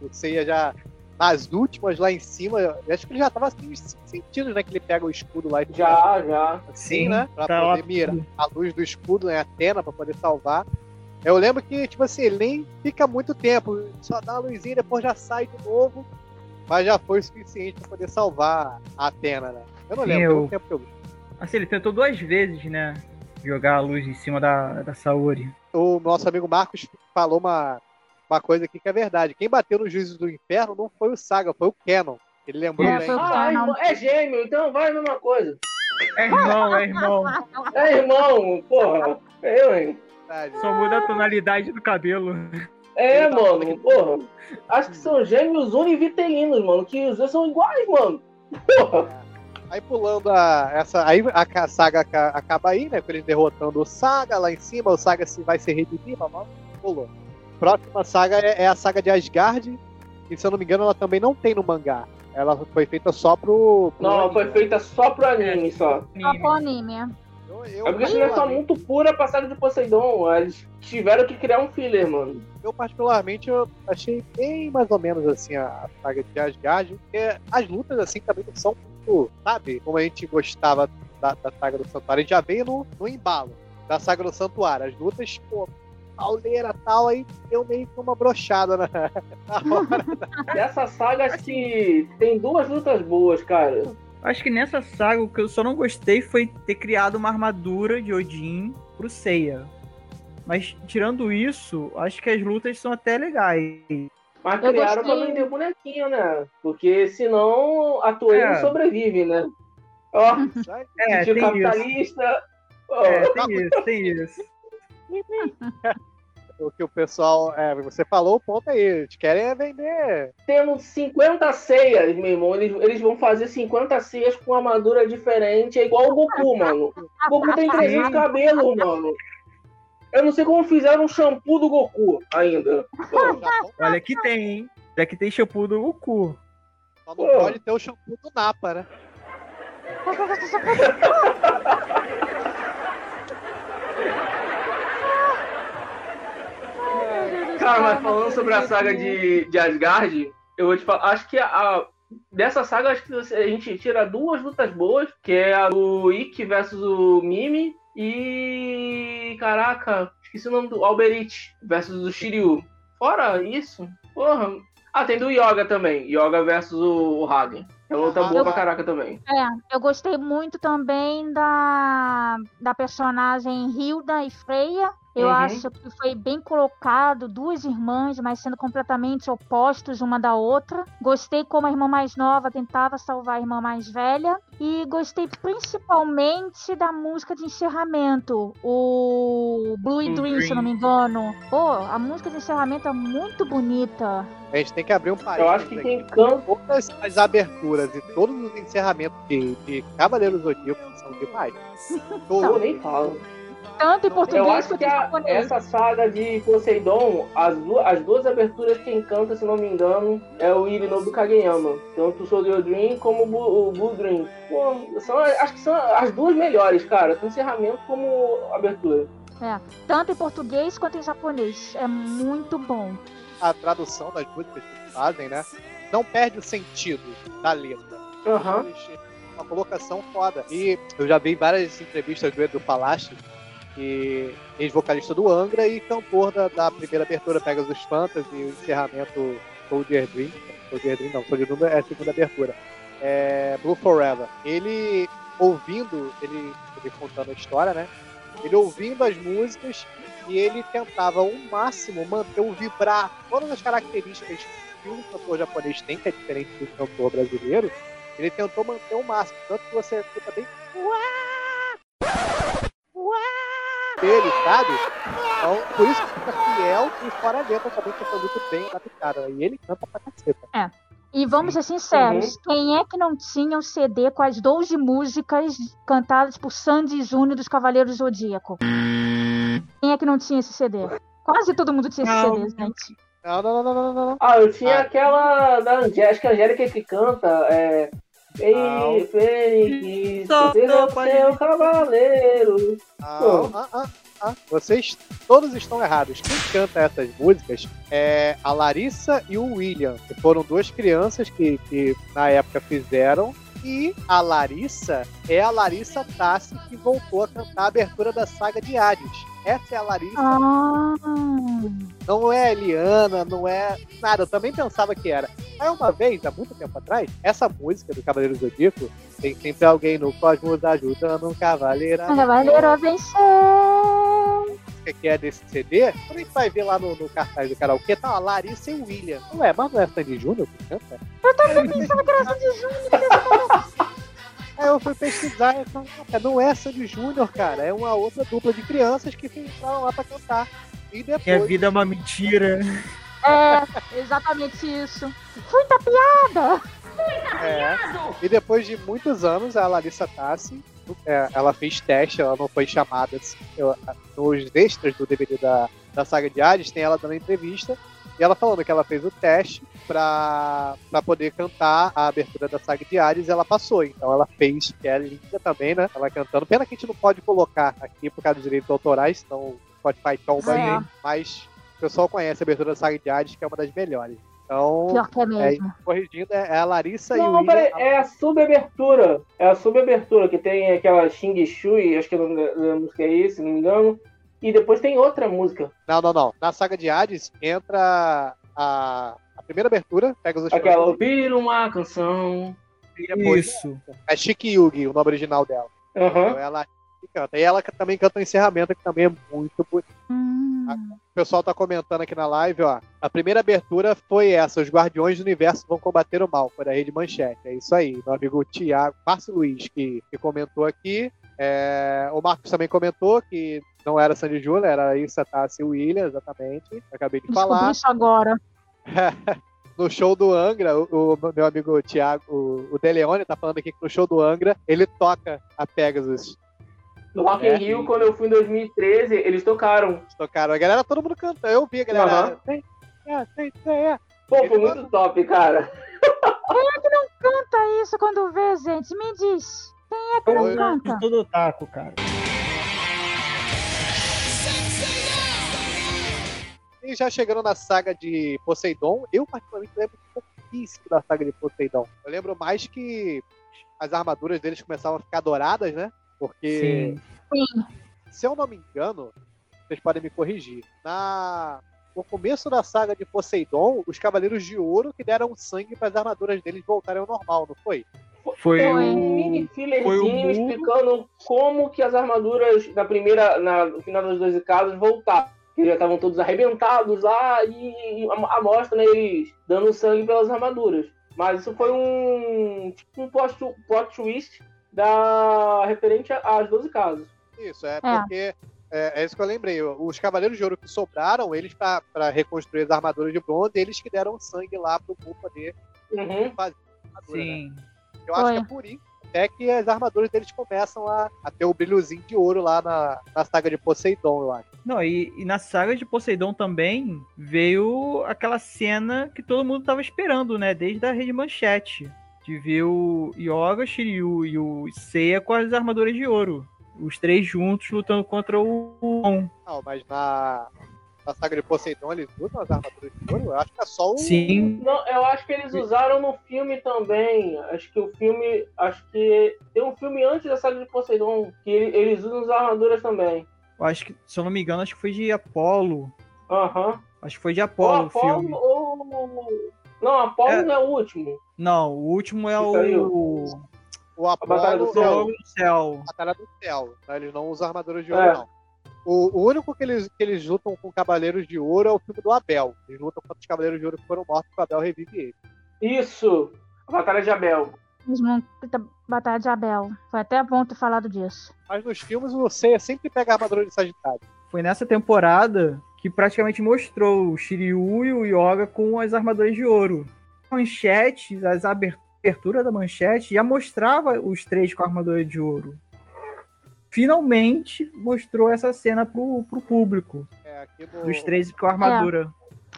o Seiya já nas últimas lá em cima, eu acho que ele já tava assim, sentindo, né, que ele pega o escudo lá e Já, já. assim, Sim, né? Pra tá poder mirar tudo. a luz do escudo, né? A Atena, pra poder salvar. Eu lembro que, tipo assim, ele nem fica muito tempo, só dá a luzinha e depois já sai de novo. Mas já foi o suficiente pra poder salvar a Atena, né? Eu não Sim, lembro, eu- tem tempo que eu vi. Assim, ele tentou duas vezes, né? Jogar a luz em cima da, da Saori. O nosso amigo Marcos falou uma, uma coisa aqui que é verdade. Quem bateu no juízo do inferno não foi o Saga, foi o Canon. Ele lembrou É, bem. Ah, é, irmão- é gêmeo, então vai a mesma coisa. É irmão, é irmão. É irmão, porra. É eu, hein? Só muda a tonalidade do cabelo. É, mano, porra. Acho que são gêmeos univitelinos, mano. Que os dois são iguais, mano. Porra. Aí pulando a, essa. Aí a saga aca- acaba aí, né? Com eles derrotando o Saga lá em cima, o Saga se vai se redimir, mas pulou. Próxima saga é, é a saga de Asgard. E se eu não me engano, ela também não tem no mangá. Ela foi feita só pro. pro Não, anime, foi feita só pro anime, só. Só pro anime. Eu, eu, É porque é só particularmente, muito pura pra saga de Poseidon. Eles tiveram que criar um filler, mano. eu, particularmente, eu achei bem mais ou menos assim a, a saga de Asgard. Porque as lutas, assim, também não são muito. Sabe? Como a gente gostava da, da saga do Santuário. A gente já veio no, no embalo da saga do Santuário. As lutas, pô, pauleira e tal, aí deu meio que uma brochada na, na hora. E essa saga, acho que tem duas lutas boas, cara. Acho que nessa saga o que eu só não gostei foi ter criado uma armadura de Odin pro Seiya. Mas tirando isso, acho que as lutas são até legais. Mas Eu criaram pra gostei. vender bonequinho, né? Porque senão a Toei É. não sobrevive, né? Ó, É, tem isso. capitalista. Ó, É, tem isso, tem isso. o que o pessoal. É, você falou, o ponto aí. Eles querem é vender. Tendo 50 ceias, meu irmão. Eles, eles vão fazer 50 ceias com armadura diferente. É igual o Goku, mano. O Goku tem 300 cabelos, mano. Eu não sei como fizeram um shampoo do Goku ainda. O Japão Olha que tem, hein? Olha que tem shampoo do Goku. só não Pô. pode ter o shampoo do Napa, né? Cara, mas falando sobre a saga de, de Asgard, eu vou te falar, acho que a, dessa saga, acho que a gente tira duas lutas boas, que é a do Ikki versus o Mimi e. Caraca, esqueci o nome do Alberich versus o Shiryu. Fora isso, porra. Ah, tem do Yoga também. Yoga versus o, o Hagen. É uma luta boa Eu- pra caraca também. É, eu gostei muito também da, da personagem Hilda e Freya. Eu Uhum. acho que foi bem colocado, duas irmãs, mas sendo completamente opostos uma da outra. Gostei como a irmã mais nova tentava salvar a irmã mais velha. E gostei principalmente da música de encerramento, o Blue Um Dream, se não me engano. Pô, a música de encerramento é muito bonita. A gente tem que abrir um parênteses. Eu acho que aqui. quem canta. Todas as aberturas e todos os encerramentos de, de Cavaleiros Zodíaco são demais. Eu Todos. nem falo. Tanto em Eu português acho quanto que em a- japonês. essa saga de Poseidon, as, du- as duas aberturas quem canta, se não me engano, é o Irinobu Kageyama. Tanto o Soldier Dream como o Blue, o Blue Dream. Pô, são, acho que são as duas melhores, cara. Tanto encerramento como abertura. Tanto em português quanto em japonês. É muito bom. A tradução das músicas que fazem, né? Não perde o sentido da letra. Eles- Uma colocação foda. E eu já vi várias entrevistas do Edu Palache, que ex-vocalista do Angra e cantor da, da primeira abertura Pegasus Fantasy e o encerramento Soldier Dream. Soldier Dream não, Soldier Dream é a segunda abertura. É Blue Forever. Ele ouvindo, ele, ele contando a história, né? Ele ouvindo as músicas e ele tentava ao máximo manter o vibrar, todas as características que um cantor japonês tem, que é diferente do cantor brasileiro, ele tentou manter o máximo. Tanto que você escuta bem. Dele, sabe? Então, por isso que fica fiel e fora a letra também, que foi muito bem adaptada. E ele canta pra caceta. E vamos ser sinceros, quem é que não tinha um CD com as 12 músicas cantadas por Sandy Júnior dos Cavaleiros Zodíaco? Quem é que não tinha esse CD? Quase todo mundo tinha esse Não. CD, gente. Não, não, não, não, não. Ah, eu tinha Ah. aquela da Angélica, Angélica que canta. É. Ei. Fênix, seja seu cavaleiro. Não, ah, ah, ah. Vocês todos estão errados. Quem canta essas músicas é a Larissa e o William, que foram duas crianças que, que na época fizeram. E a Larissa é a Larissa Tassi que voltou a cantar a abertura da saga de Hades. Essa é a Larissa, Ah, não é a Eliana, não é nada. Eu também pensava que era. Aí uma vez, há muito tempo atrás, essa música do Cavaleiro Zodíaco tem sempre alguém no cosmos ajudando um cavaleiro. o Cavaleiro a vencer. Música que é desse CD, quando a gente vai ver lá no, no cartaz do karaokê, tá a Larissa e o William. Ué, mas não é Sandy Júnior que canta? Eu também pensava que era Sandy Júnior. Aí eu fui pesquisar e falei, "Caraca, não é Sandy Júnior, cara, é uma outra dupla de crianças que entraram lá pra cantar. E Que a depois, vida é uma mentira. É, exatamente isso. Fui tapeada. é, e depois de muitos anos, a Larissa Tassi, é, ela fez teste, ela não foi chamada assim, eu- nos extras do DVD da, da saga de Hades, tem ela dando entrevista, e ela falando que ela fez o teste pra poder cantar a abertura da saga de Ares e ela passou. Então ela fez, que é linda também, né? Ela cantando. Pena que a gente não pode colocar aqui por causa dos direitos autorais, senão o Spotify tomba a É. Mas o pessoal conhece a abertura da saga de Ares, que é uma das melhores. Então, Pior que é é, mesmo. corrigindo, é a Larissa e o Não, William. peraí, é a subabertura. É a subabertura que tem aquela Xing Shui, acho que a nome da da música é esse, se não me engano. E depois tem outra música. Não, não, não. Na saga de Hades entra a, a primeira abertura, pega os Aquela ouvir uma canção. e depois Isso. é Shiki Yugi, o nome original dela. Aham. Então ela canta. E ela também canta o encerramento, que também é muito bonito. Hum, O pessoal tá comentando aqui na live, ó. A primeira abertura foi essa: Os Guardiões do Universo vão combater o mal. Foi da Rede Manchete. É isso aí. Meu amigo Tiago, Márcio Luiz, que, que comentou aqui. É, o Marcos também comentou que não era Sandy Júnior, era Issa Tassi e William, exatamente. Acabei de descobri falar. isso agora. no show do Angra, o, o meu amigo Thiago, o, o De Leone, tá falando aqui que no show do Angra ele toca a Pegasus. No Rock É. in Rio, quando eu fui em 2013, eles tocaram. Eles tocaram. A galera, todo mundo canta. Eu vi a galera. Aham. Tem, é, tem, tem, é. Pô, foi muito top, cara. Canta isso quando vê, gente. Me diz. Quem é que não Eu- canta? Todo taco, cara. E já chegando na saga de Poseidon, eu particularmente lembro pouquíssimo da saga de Poseidon. Eu lembro mais que as armaduras deles começavam a ficar douradas, né? Porque, Sim. se eu não me engano, vocês podem me corrigir. Na no começo da saga de Poseidon, os Cavaleiros de Ouro que deram sangue para as armaduras deles voltarem ao normal, não foi? Foi Tem o. um mini fillerzinho explicando como que as armaduras na primeira, na, no final das 12 casas voltaram. Que já estavam todos arrebentados lá e a, a mostra né, eles dando sangue pelas armaduras. Mas isso foi um tipo um plot, plot twist da referente às 12 casas. Isso, é porque é, é isso que eu lembrei. Os Cavaleiros de Ouro que sobraram, eles para reconstruir as armaduras de bronze, eles que deram sangue lá pro Mu poder Uhum. fazer a armadura, né? Sim. Eu acho Foi. que é por isso até que as armaduras deles começam a, a ter o brilhozinho de ouro lá na, na saga de Poseidon, eu acho. Não, e, e na saga de Poseidon também veio aquela cena que todo mundo tava esperando, né? Desde a Rede Manchete. De ver o Yoga, Shiryu e o Seiya com as armaduras de ouro. Os três juntos lutando contra o On. Não, mas na, na saga de Poseidon eles usam as armaduras de ouro? Eu acho que é só o. Sim. Não, eu acho que eles usaram no filme também. Acho que o filme. Acho que tem um filme antes da saga de Poseidon que ele- eles usam as armaduras também. Eu acho que, se eu não me engano, acho que foi de Apolo. Aham. Acho que foi de Apolo o filme. Apolo ou. Não, Apolo É. não é o último. Não, o último é o. O Apolo Céu. é o no Céu. Batalha do Céu. Tá? Eles não usam armaduras de ouro, É. não. O, o único que eles, que eles lutam com Cavaleiros de Ouro é o filme do Abel. Eles lutam contra os Cavaleiros de Ouro que foram mortos e o Abel revive eles. Isso! A Batalha de Abel. Batalha de Abel. Foi até bom ter falado disso. Mas nos filmes o Seiya sempre pega a armadura de Sagitário. Foi nessa temporada que praticamente mostrou o Shiryu e o Yoga com as armaduras de ouro. Manchetes, as aber- aberturas da manchete já mostrava os três com a armadura de ouro. Finalmente mostrou essa cena pro, pro público, É, no... dos três com a armadura.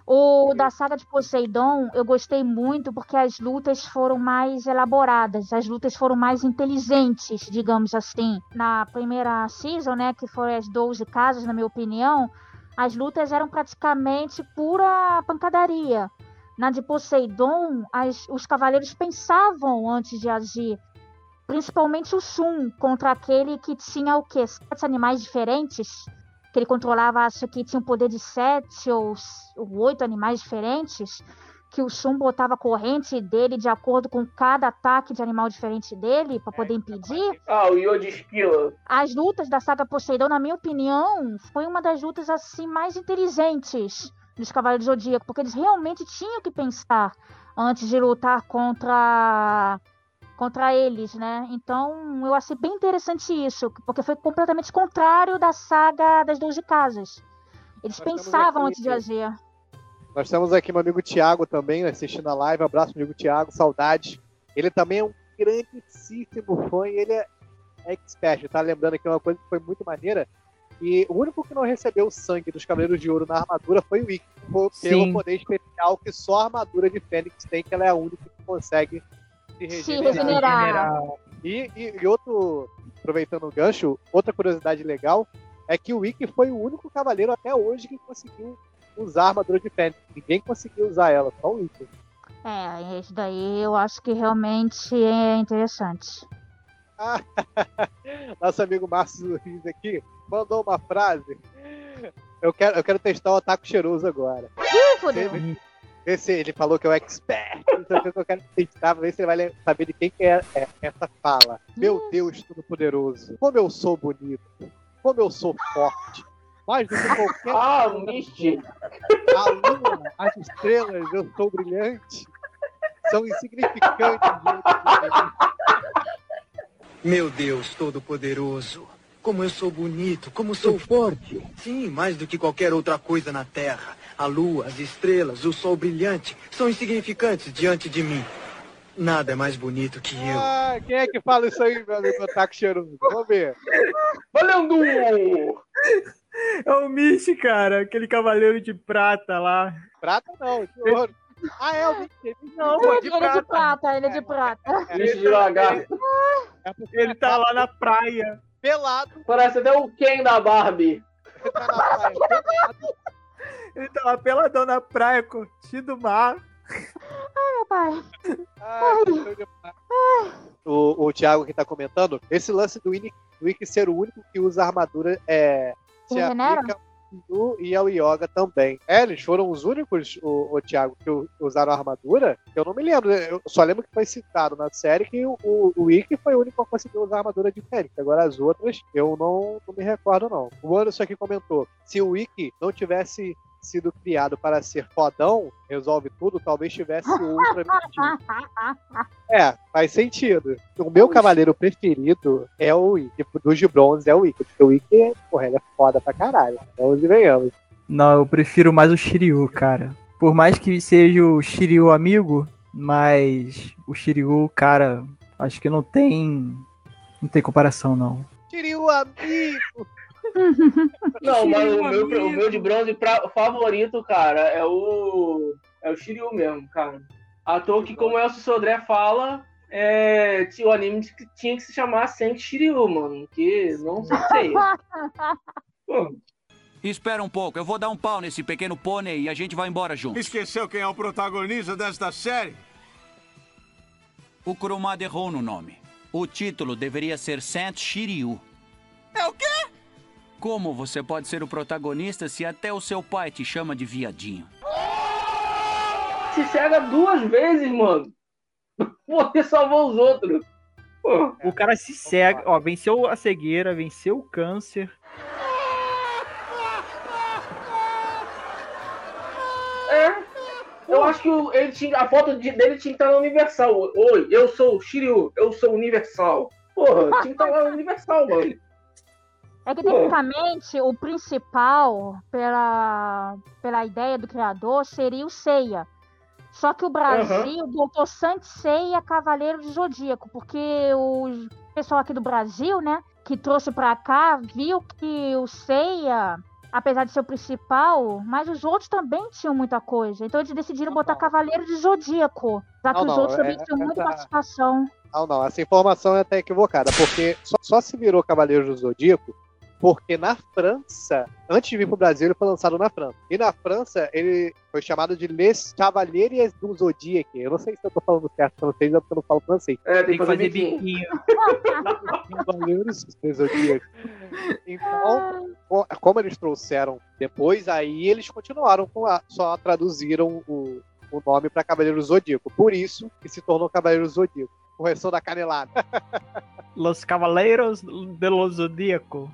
O da saga de Poseidon eu gostei muito porque as lutas foram mais elaboradas, as lutas foram mais inteligentes, digamos assim. Na primeira season, né, que foram as 12 casas, na minha opinião, as lutas eram praticamente pura pancadaria. Na de Poseidon, as- os cavaleiros pensavam antes de agir. Principalmente o Sun, contra aquele que tinha o quê? Sete animais diferentes? que ele controlava, acho que tinha um poder de sete ou, ou oito animais diferentes, que o Shun botava a corrente dele de acordo com cada ataque de animal diferente dele para poder impedir. Ah, o Yoda Esquila. As lutas da saga Poseidon, na minha opinião, foi uma das lutas assim mais inteligentes dos Cavaleiros do Zodíaco, porque eles realmente tinham que pensar antes de lutar contra contra eles, né? Então, eu achei bem interessante isso, porque foi completamente contrário da saga das 12 casas. Eles Nós pensavam antes de agir. Nós temos aqui meu amigo Thiago também assistindo a live. Abraço, amigo Thiago, saudade. Ele também é um grandíssimo fã e ele é expert. Tá lembrando aqui uma coisa que foi muito maneira. E o único que não recebeu o sangue dos Cavaleiros de Ouro na armadura foi o Ikki, por- pelo Sim. poder especial que só a armadura de Fênix tem, que ela é a única que consegue se Se regenerar. regenerar. E, e- e outro, aproveitando o gancho, outra curiosidade legal é que o Ikki foi o único cavaleiro até hoje que conseguiu usar a armadura de Fênix. Ninguém conseguiu usar ela, só o Ikki. É, isso daí eu acho que realmente é interessante. Nosso amigo Márcio Luiz aqui mandou uma frase. Eu quero, eu quero testar o ataque cheiroso agora. Ih, fodeu. Ver se ele falou que é o expert. Não sei o que eu quero testar, pra ver se ele vai saber de quem que é, é essa fala. Meu Deus, todo poderoso. Como eu sou bonito. Como eu sou forte. Mais do que qualquer Ah, Misty. A lua, as estrelas, eu sou brilhante. São insignificantes. Meu Deus Todo-Poderoso, como eu sou bonito, como sou forte. Sim, mais do que qualquer outra coisa na Terra. A lua, as estrelas, o sol brilhante são insignificantes diante de mim. Nada é mais bonito que eu. Ah, quem é que fala isso aí, meu amigo Otaku Cheiroso? Vamos ver. Valendo! É o Mish, cara, aquele cavaleiro de prata lá. Prata não, de ouro. Ah, é o Mickey. Não, pô, de ele é de prata. ele é de prata. Misty de lagarto. É Ele tá lá na praia. pelado, Parece até o Ken da Barbie. ele tá na praia, pelado. Ele tava peladão na praia, curtindo o mar. Ai, meu pai. Ai. O, o Thiago que tá comentando, esse lance do Wiki ser o único que usa armadura é, se Regenera? aplica Hindu e ao Yoga também. É, eles foram os únicos, o, o Thiago, que usaram armadura? Eu não me lembro, eu só lembro que foi citado na série que o, o, o Wiki foi o único que conseguiu usar armadura de Fênix. Agora as outras, eu não, não me recordo não. O Anderson aqui comentou, se o Wiki não tivesse sido criado para ser fodão, resolve tudo, talvez tivesse o Ultra Mendigo. É, faz sentido. O meu cavaleiro preferido é o Wiki. Dos de bronze é o Wiki. Porque o Wiki, porra, ele é foda pra caralho. Vamos e venhamos. Não, eu prefiro mais o Shiryu, cara. Por mais que seja o Shiryu amigo, mas o Shiryu, cara, acho que não tem. Não tem comparação, não. O amigo! Não, mas o meu, o meu de bronze pra- favorito, cara, é o. É o Shiryu mesmo, cara. Toa que, como o Elcio Sodré fala, é, o anime tinha que se chamar Senki Shiryu, mano. Que não sei. Espera um pouco, eu vou dar um pau nesse pequeno pônei e a gente vai embora junto. Esqueceu quem é o protagonista desta série? O Kurumada errou no nome. O título deveria ser Saint Shiryu. Como você pode ser o protagonista se até o seu pai te chama de viadinho? se cega duas vezes, mano. Você salvou os outros. Pô, O cara se cega, ó, venceu a cegueira, venceu o câncer. é. Eu acho que o- ele tinha, a foto de- dele tinha que estar na Universal. Oi, eu sou o Shiryu, eu sou Universal. Porra, tinha que estar lá na Universal, mano. É que tecnicamente o principal, pela, pela ideia do criador, seria o Seiya. Só que o Brasil botou Saint Seiya Cavaleiro de Zodíaco, porque o pessoal aqui do Brasil, né, que trouxe pra cá, viu que o Seiya, apesar de ser o principal, mas os outros também tinham muita coisa. Então eles decidiram botar Cavaleiro de Zodíaco, já que Não, os não, outros também é- tinham muita essa- participação. Não, não, essa informação é até equivocada, porque só, só se virou Cavaleiro do Zodíaco porque na França, antes de vir pro Brasil, ele foi lançado na França. E na França, ele foi chamado de Les Cavaliers do Zodíaco. Eu não sei se eu tô falando certo francês, é porque eu não falo francês. É, Tem que fazer biquinho. Cavaleiros do Zodíaco. Então, co- como eles trouxeram depois, aí eles continuaram com a. Só traduziram o, o nome para Cavaleiro Zodíaco. Por isso que se tornou Cavaleiro Zodíaco. Correção da canelada. Los Cavaleiros de los Zodíaco.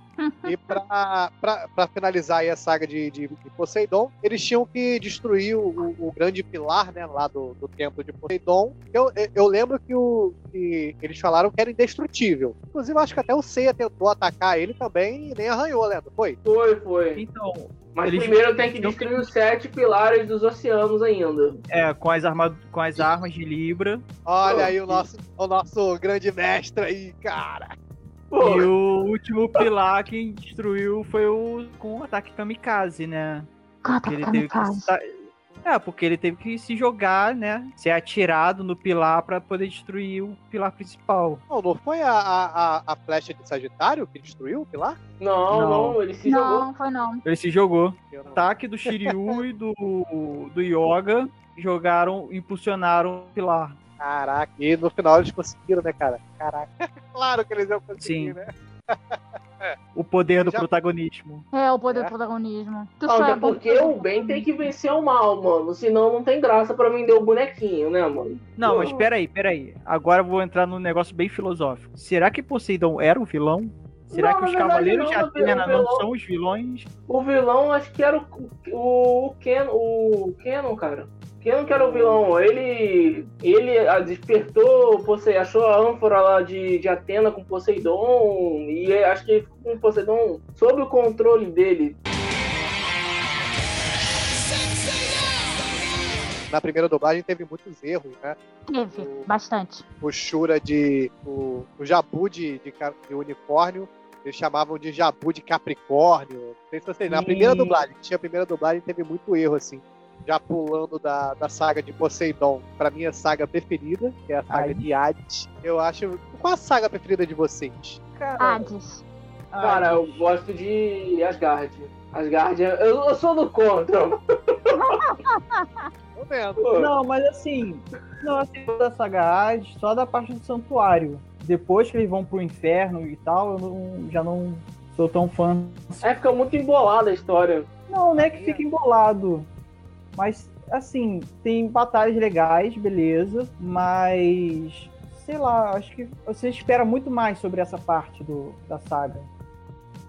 E pra, pra, pra finalizar aí a saga de, de, de Poseidon, eles tinham que destruir o, o- grande pilar, né, lá do, do templo de Poseidon. Eu, eu- lembro que, o, que eles falaram que era indestrutível. Inclusive, eu acho que até o Seiya tentou atacar ele também e nem arranhou, lembra? Foi? Foi, foi. Então, Mas Eles- primeiro tem que destruir os sete pilares dos oceanos ainda. é, com as, arma... com as armas de Libra. Olha aí o nosso, o nosso grande mestre aí, cara. Pô, E o último pilar que destruiu foi o com o ataque kamikaze, né? Cata, Que ele teve que kamikaze. sa- É, porque ele teve que se jogar, né? Ser atirado no pilar pra poder destruir o pilar principal. Não, não foi a, a, a- flecha de Sagitário que destruiu o pilar? não, Não. não, ele se jogou. Não, foi não. Ele se jogou. Não- Ataque do Shiryu e do, do Yoga jogaram, impulsionaram o pilar. Caraca, e no final eles conseguiram, né, cara? Caraca. claro que eles iam conseguir, Sim. né? O poder do Já- protagonismo. É o poder É? do protagonismo. Tu Não, é bom porque o bem tem que vencer o mal, mano. Senão não tem graça pra vender o bonequinho, né, mano? Não, mas peraí, peraí. Agora eu vou entrar num negócio bem filosófico. Será que Poseidon era o vilão? Será Não, que os verdade Cavaleiros de Atena não são os vilões? O vilão, acho que era o, o, o, Ken, o Kenon, cara. Kenon que era o vilão. Ele, ele ah, despertou, Posei, achou a ânfora lá de, de Atena com Poseidon. E é, acho que ele ficou com Poseidon sob o controle dele. Na primeira dublagem teve muitos erros, né? Teve, bastante. O Shura de. O, o Jabu de, de, de unicórnio. Eles chamavam de Jabu de Capricórnio. Não sei se vocês. Na primeira dublagem, tinha a primeira dublagem, teve muito erro, assim. Já pulando da, da saga de Poseidon pra minha saga preferida, que é a saga Ai. de Hades. Eu acho. Qual a saga preferida de vocês? Hades. Cara, eu gosto de Asgard. Asgard, eu, eu sou do contra. Não, mas assim, não assim da saga Hades, só da parte do santuário. Depois que eles vão pro inferno e tal, eu não- já não sou tão fã. Aí fica muito embolada a história. Não, não é que fica embolado. Mas, assim, tem batalhas legais, beleza. Mas, sei lá, acho que você espera muito mais sobre essa parte do, da saga.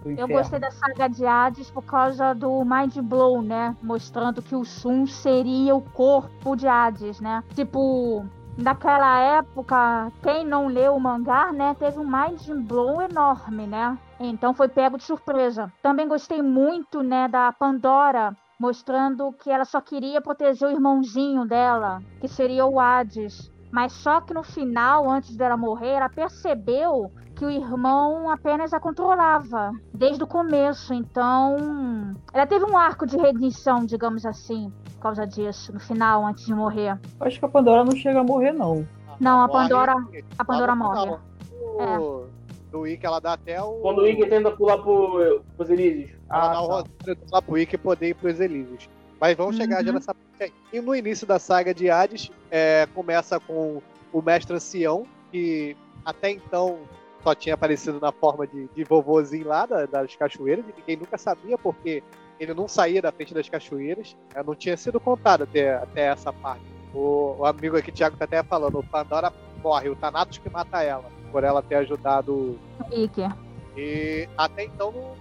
Do Eu gostei da saga de Hades por causa do Mind Blow, né? Mostrando que o Sun seria o corpo de Hades, né? Tipo, naquela época, quem não leu o mangá, né, teve um Mind Blow enorme, né? Então foi pego de surpresa. Também gostei muito, né, da Pandora, mostrando que ela só queria proteger o irmãozinho dela, que seria o Hades. Mas só que no final, antes dela morrer, ela percebeu que o irmão apenas a controlava desde o começo. Então, ela teve um arco de redenção, digamos assim, por causa disso, no final, antes de morrer. Acho que a Pandora não chega a morrer, não. Não, a Pandora, a Pandora morre. O- Do ela dá até o. Quando o Iggy tenta pular pro, pros Elísios. Ela Ah, dá o tá. rosário lá pro Wiki poder ir pros Elísios. Mas vamos chegar já Uhum. nessa parte aí. E no início da saga de Hades, é, começa com o mestre ancião, que até então só tinha aparecido na forma de, de vovozinho lá da- das cachoeiras, e ninguém nunca sabia porque ele não saía da frente das cachoeiras. É, não tinha sido contado até, até essa parte. O, o amigo aqui, Thiago, tá até falando, o Pandora morre, o Thanatos que mata ela, por ela ter ajudado Ike. e até então não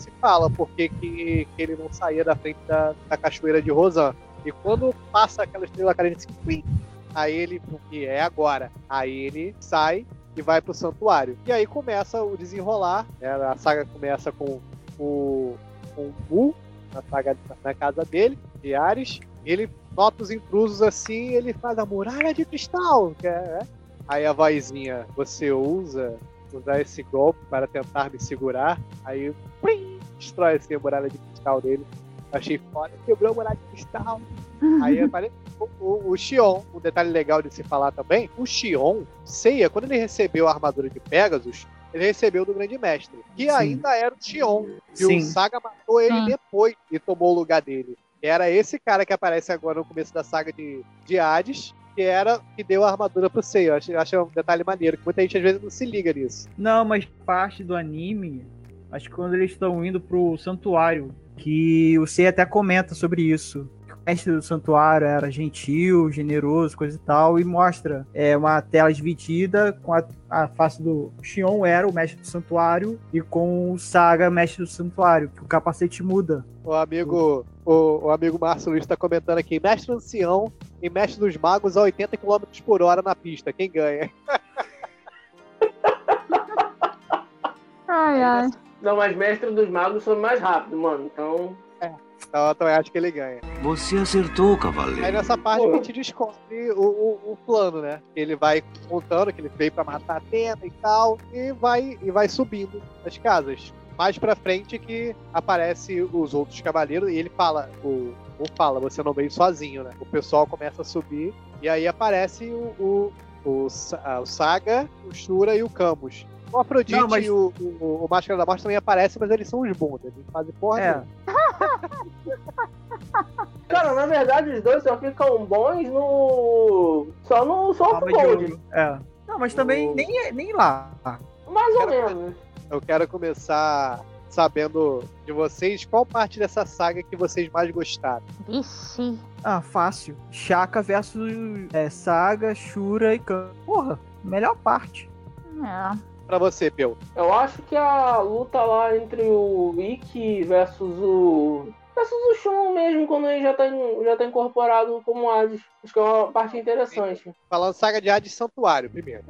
se fala porque que, que ele não saía da frente da, da cachoeira de Rosan. E quando passa aquela estrela cadente assim, aí ele, que é agora, aí ele sai e vai pro santuário. E aí começa o desenrolar, né? a saga começa com o com o Mu, na, saga, na casa dele, de Ares. Ele nota os intrusos assim, ele faz a muralha de cristal, que é, né? Aí a vozinha, você ousa usar esse golpe para tentar me segurar. Aí plim, destrói assim, a muralha de cristal dele. Achei foda, quebrou a muralha de cristal. Aí aparece o, o, o Xion. Um detalhe legal de se falar também: o Xion, Seiya, quando ele recebeu a armadura de Pegasus, ele recebeu do Grande Mestre, que Sim. ainda era o Xion. E Sim. o Saga matou ele Sim. depois e tomou o lugar dele. Era esse cara que aparece agora no começo da saga de, de Hades, que era que deu a armadura pro Seiya. Eu acho, acho um detalhe maneiro, que muita gente às vezes não se liga nisso. Não, mas parte do anime, acho que quando eles estão indo pro santuário, que o Sei até comenta sobre isso. que O mestre do santuário era gentil, generoso, coisa e tal, e mostra é, uma tela dividida com a, a face do Xion era o mestre do santuário e com o Saga, mestre do santuário, que o capacete muda. O amigo, o, o amigo Márcio Luiz tá comentando aqui, mestre ancião e mestre dos magos a 80 km por hora na pista. Quem ganha? Ai, ai. Não, mas mestre dos magos são mais rápido, mano. Então. Então eu também acho que ele ganha. Você acertou, Aí cavaleiro. nessa parte Pô. a gente descobre o, o, o plano, né? Ele vai contando que ele veio pra matar a Atena e tal, e vai, e vai subindo as casas. Mais pra frente que aparece os outros cavaleiros e ele fala, o, o fala, você não veio sozinho, né? O pessoal começa a subir e aí aparece o, o, o, ah, o Saga, o Shura e o Camus. O Afrodite Não, mas- e o, o, o Máscara da Morte também aparecem, mas eles são os bundas, eles fazem porra É. nenhuma. Cara, na verdade, os dois só ficam bons no. Só no Arma de Gold. É. Não, mas também O- nem, é- nem lá. Mais ou menos. Eu quero começar sabendo de vocês qual parte dessa saga que vocês mais gostaram. Vixe. Ah, fácil. Shaka versus é, Saga, Shura e Khan. Porra, melhor parte. É. Pra você, Peu. Eu acho que a luta lá entre o Ikki versus o. versus o Shun mesmo, quando ele já tá, in- já tá incorporado como Hades. Acho que é uma parte interessante. Falando saga de Hades Santuário, primeiro.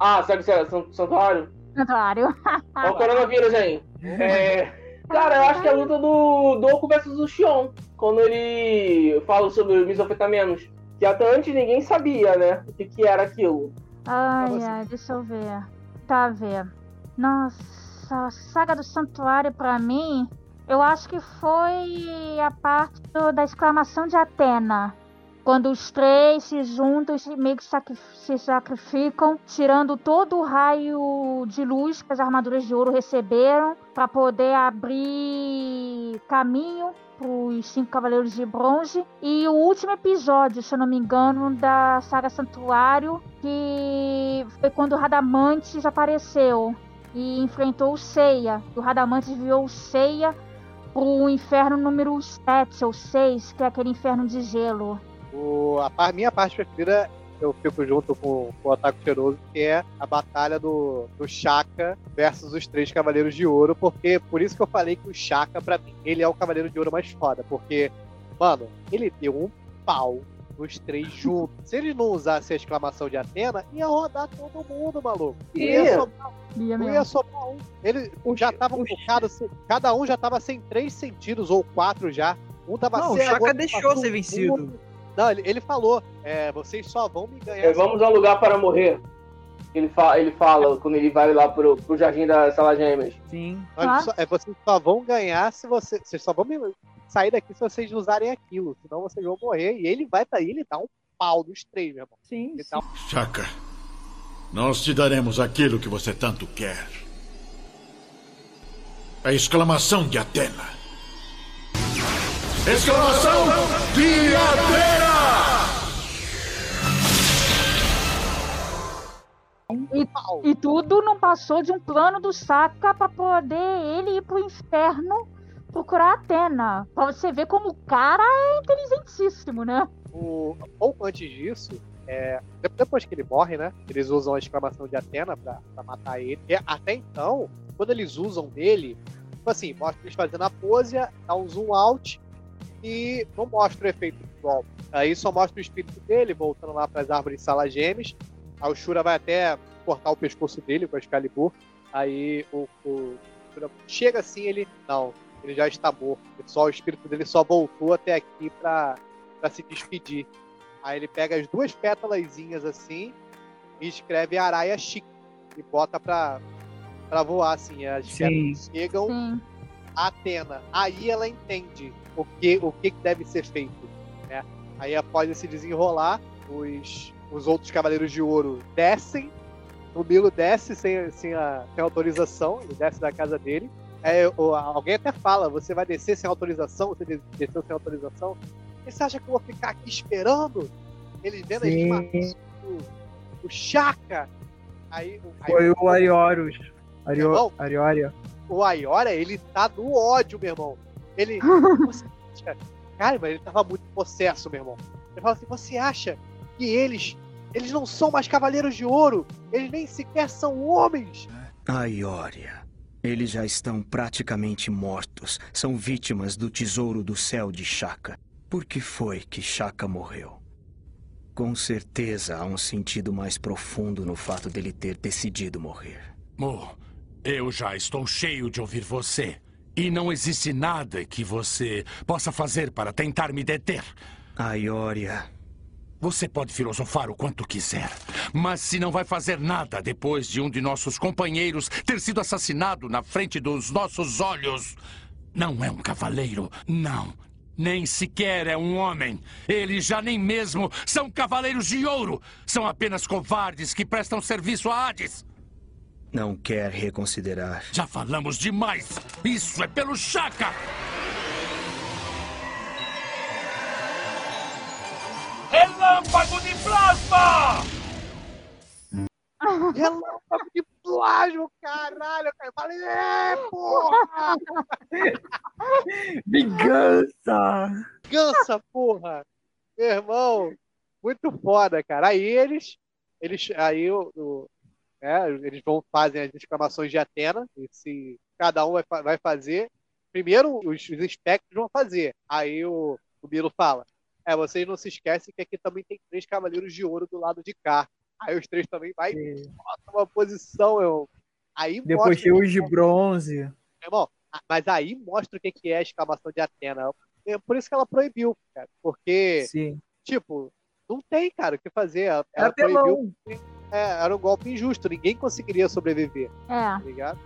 Ah, é San- Santuário? Santuário. Olha o coronavírus aí. É. Cara, eu acho que é a luta do Doku versus o Xion. Quando ele fala sobre os misofetamenos. Que até antes ninguém sabia, né? O que, que era aquilo. Ai, ai, deixa eu ver. Tá, ver. Nossa, a saga do santuário pra mim, eu acho que foi a parte do- da exclamação de Atena. Quando os três se juntam e meio que se sacrificam, tirando todo o raio de luz que as armaduras de ouro receberam, para poder abrir caminho para os cinco cavaleiros de bronze. E o último episódio, se eu não me engano, da saga Santuário, que foi quando Radamantes apareceu e enfrentou o Seiya. O Radamantes enviou o Seiya pro inferno número 7 ou 6, que é aquele inferno de gelo. O, a par- minha parte preferida, eu fico junto com, com o Ataque Cheiroso, que é a batalha do, do Shaka versus os três Cavaleiros de Ouro, porque por isso que eu falei que o Shaka, pra mim, ele é o Cavaleiro de Ouro mais foda, porque, mano, ele deu um pau nos três juntos. Se ele não usasse a exclamação de Atena, ia rodar todo mundo, maluco. Ia Ia. sobrar, Ia não ia sobrar um. Ele já tava focado, sem- cada um já tava sem três sentidos, ou quatro já. Um tava Não, o cego, Shaka outro deixou ser um vencido. mundo. Não, ele, ele falou, é, vocês só vão me ganhar. É, vamos ao lugar para morrer. Ele, fa ele fala quando ele vai lá pro, pro Jardim das Salas Gêmeas. Sim. Olha só, é, vocês só vão ganhar se você, vocês só vão me- sair daqui se vocês usarem aquilo, senão vocês vão morrer. E ele vai daí, ele dá um pau nos três, meu irmão. Sim. Dá um- Chaka, nós te daremos aquilo que você tanto quer. A exclamação de Atena. Exclamação de Atena! E, e tudo não passou de um plano do Saka pra poder ele ir pro inferno procurar a Atena. Pra você ver como o cara é inteligentíssimo, né? o, pouco antes disso, é, de- depois que ele morre, né? Eles usam a exclamação de Atena pra, pra matar ele. E até então, quando eles usam dele, tipo assim, mostra eles fazendo a pose, dá um zoom out e não mostra o efeito do golpe. Aí só mostra o espírito dele voltando lá pras árvores salas gêmeas. Aí o Shura vai até cortar o pescoço dele com a Excalibur. Aí o, o chega assim, ele. Não, ele já está morto. Só o espírito dele só voltou até aqui pra, pra se despedir. Aí ele pega as duas pétalazinhas assim e escreve Araia Chique e bota pra, pra voar assim. As Sim. pétalas chegam Sim. a Atena. Aí ela entende o que, o que que deve ser feito. Né? Aí após esse desenrolar, os, os outros Cavaleiros de Ouro descem. O Milo desce sem, sem, a, sem autorização, ele desce da casa dele. É, alguém até fala, você vai descer sem autorização, você des- desceu sem autorização. E você acha que eu vou ficar aqui esperando? Eles vendo Sim. matando o, o Chaka. Aí, o- aí Foi o Ariorus. Ario... Arioria. o Ayora, ele tá no ódio, meu irmão. Ele. você acha- cara, mas ele tava muito possesso, meu irmão. Ele fala assim: você acha que eles. Eles não são mais cavaleiros de ouro? Eles nem sequer são homens! Aioria. Eles já estão praticamente mortos. São vítimas do tesouro do céu de Shaka. Por que foi que Shaka morreu? Com certeza há um sentido mais profundo no fato dele ter decidido morrer. Mo, eu já estou cheio de ouvir você. E não existe nada que você possa fazer para tentar me deter. Aioria. Você pode filosofar o quanto quiser, mas se não vai fazer nada depois de um de nossos companheiros ter sido assassinado na frente dos nossos olhos, não é um cavaleiro, não. Nem sequer é um homem. Eles já nem mesmo são cavaleiros de ouro. São apenas covardes que prestam serviço a Hades. Não quer reconsiderar. Já falamos demais. Isso é pelo Chaka. Relâmpago de plasma! Relâmpago de plágio, caralho! cara. Eu falei, é, porra! Vingança! Vingança, porra! Meu irmão, muito foda, cara. Aí eles. eles aí o, o- é, eles vão fazem as exclamações de Atena, e se cada um vai, vai fazer. Primeiro os, os espectros vão fazer. Aí o, o Milo fala: É, vocês não se esquecem que aqui também tem três cavaleiros de ouro do lado de cá. Aí os três também vai e uma posição, eu. Aí Depois mostra- tem os de bronze. meu irmão, a- mas aí mostra o que que é a exclamação de Atena. É por isso que ela proibiu, cara. Porque, Sim. tipo, não tem, cara, o que fazer. Ela, É proibiu. É, era um golpe injusto, ninguém conseguiria sobreviver, É. tá ligado?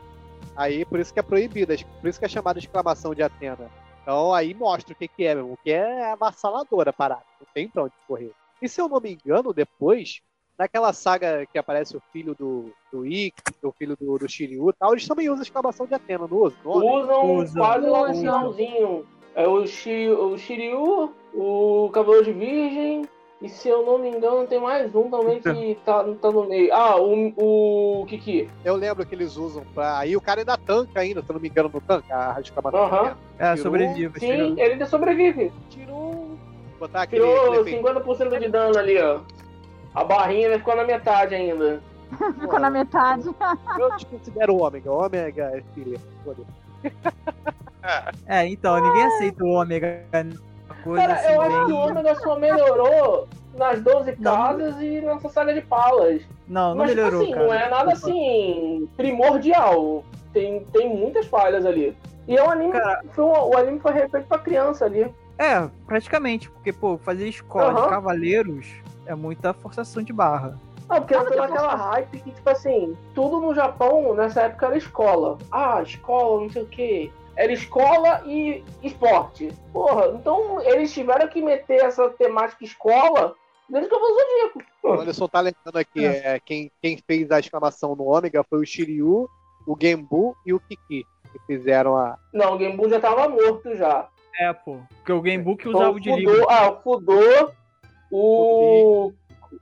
Aí por isso que é proibida, por isso que é chamada de exclamação de Atena. Então aí mostra o que, que é, mesmo, o que é avassaladora a parada. Não tem pra onde correr. E se eu não me engano, depois, naquela saga que aparece o filho do, do Ikki, o filho do, do Shiryu e tal, eles também usam a exclamação de Atena, não usam? Usam Usam. quase lá no Usam. finalzinho. É o, Shi, o Shiryu, o Cavaleiro de Virgem, e se eu não me engano, tem mais um também que tá, tá no meio. Ah, o, o Kiki. Eu lembro que eles usam pra. Aí o cara ainda tanca ainda, se eu não me engano, no tanca, a de Aham. Atena. É, sobrevive. Sim, tirou. ele ainda sobrevive. Tirou. Botar aquele. Tirou aquele efeito. 50% de dano ali, ó. A barrinha vai ficar na metade ainda. Ficou na metade. Eu desconsidero o Ômega. O Ômega é filha. Foda-se. É, então, ninguém aceita o ômega. Coisa Cara, assim, eu acho que o bem... Ômega só melhorou nas 12 Não. casas e nessa saga de palas. Não, não Mas, tipo melhorou, assim, cara. não é nada assim primordial. Tem, tem muitas falhas ali. E é um anime. Cara- foi um- o anime foi refeito pra criança ali. É, praticamente, porque, pô, fazer escola Aham. de cavaleiros é muita forçação de barra. Não, porque entrou naquela hype que, tipo assim, tudo no Japão nessa época era escola. Ah, escola, não sei o quê. Era escola e esporte. Porra, então eles tiveram que meter essa temática escola desde que eu vou Zodíaco. O Anderson tá lembrando aqui, é, quem, quem fez a exclamação no Ômega foi o Shiryu, o Genbu e o Kiki, que fizeram a. Não, o Genbu já tava morto já. É, pô. Porque o Game Book Então, usava o o de Fudô, livro. ah, o Fudô, o,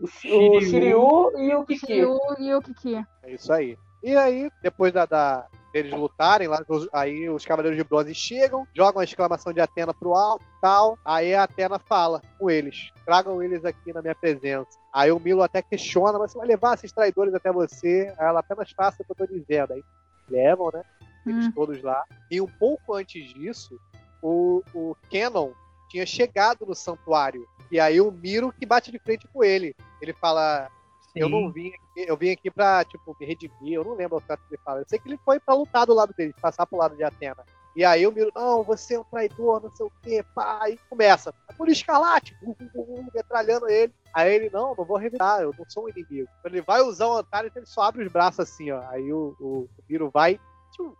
o, Shiryu. o Shiryu e o Kiki. O, e o Kiki. É isso aí. E aí, depois da, da- deles lutarem lá, aí os Cavaleiros de Bronze chegam, jogam a exclamação de Atena pro alto e tal. Aí a Atena fala com eles: tragam eles aqui na minha presença. Aí o Milo até questiona, mas você vai levar esses traidores até você? Aí ela apenas faça o que eu tô dizendo. Aí levam, né? Eles Hum. todos lá. E um pouco antes disso, o, o Canon tinha chegado no santuário. E aí o Miro que bate de frente com ele. Ele fala: eu não vim aqui, eu vim aqui pra, tipo, me redimir, eu não lembro o que ele fala. Eu sei que ele foi pra lutar do lado dele, passar pro lado de Atena. E aí o Miro, não, você é um traidor, não sei o quê, pá, aí começa. É por escalate, uh, uh, uh, metralhando ele. Aí ele, não, não vou revidar, eu não sou um inimigo. Quando ele vai usar o Antares, ele só abre os braços assim, ó. Aí o, o, o Miro vai, tchum,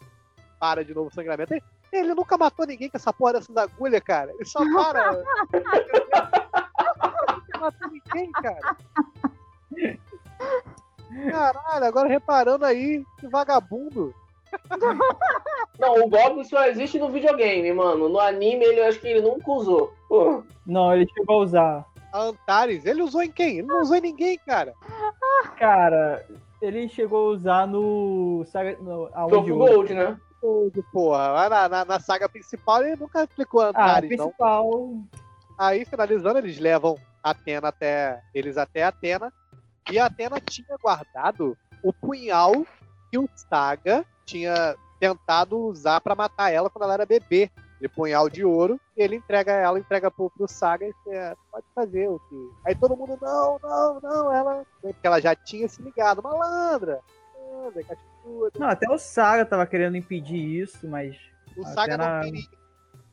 para de novo o sangramento. Ele, ele nunca matou ninguém com essa porra dessas agulhas, cara. Ele só para. nunca matou ninguém, cara. Caralho, agora reparando aí, que vagabundo. Não, o Goblin só existe no videogame, mano. No anime, ele eu acho que ele nunca usou. Pô. Não, ele chegou a usar. A Antares, ele usou em quem? Ele não usou em ninguém, cara. Cara, ele chegou a usar no. Saga, no o- Gold, né? Tudo, Porra, na, na, na saga principal ele nunca aplicou Ah, a Antares, não. principal. Aí, finalizando, eles levam Atena até. Eles até Atena. E a Atena tinha guardado o punhal que o Saga tinha tentado usar pra matar ela quando ela era bebê. Ele punhal de ouro, e ele entrega ela, entrega pro, pro Saga e é, pode fazer o que. Aí todo mundo, não, não, não, ela. Porque ela já tinha se ligado, malandra. Malandra, cascuda. Não, até o Saga tava querendo impedir isso, mas. O Saga não queria.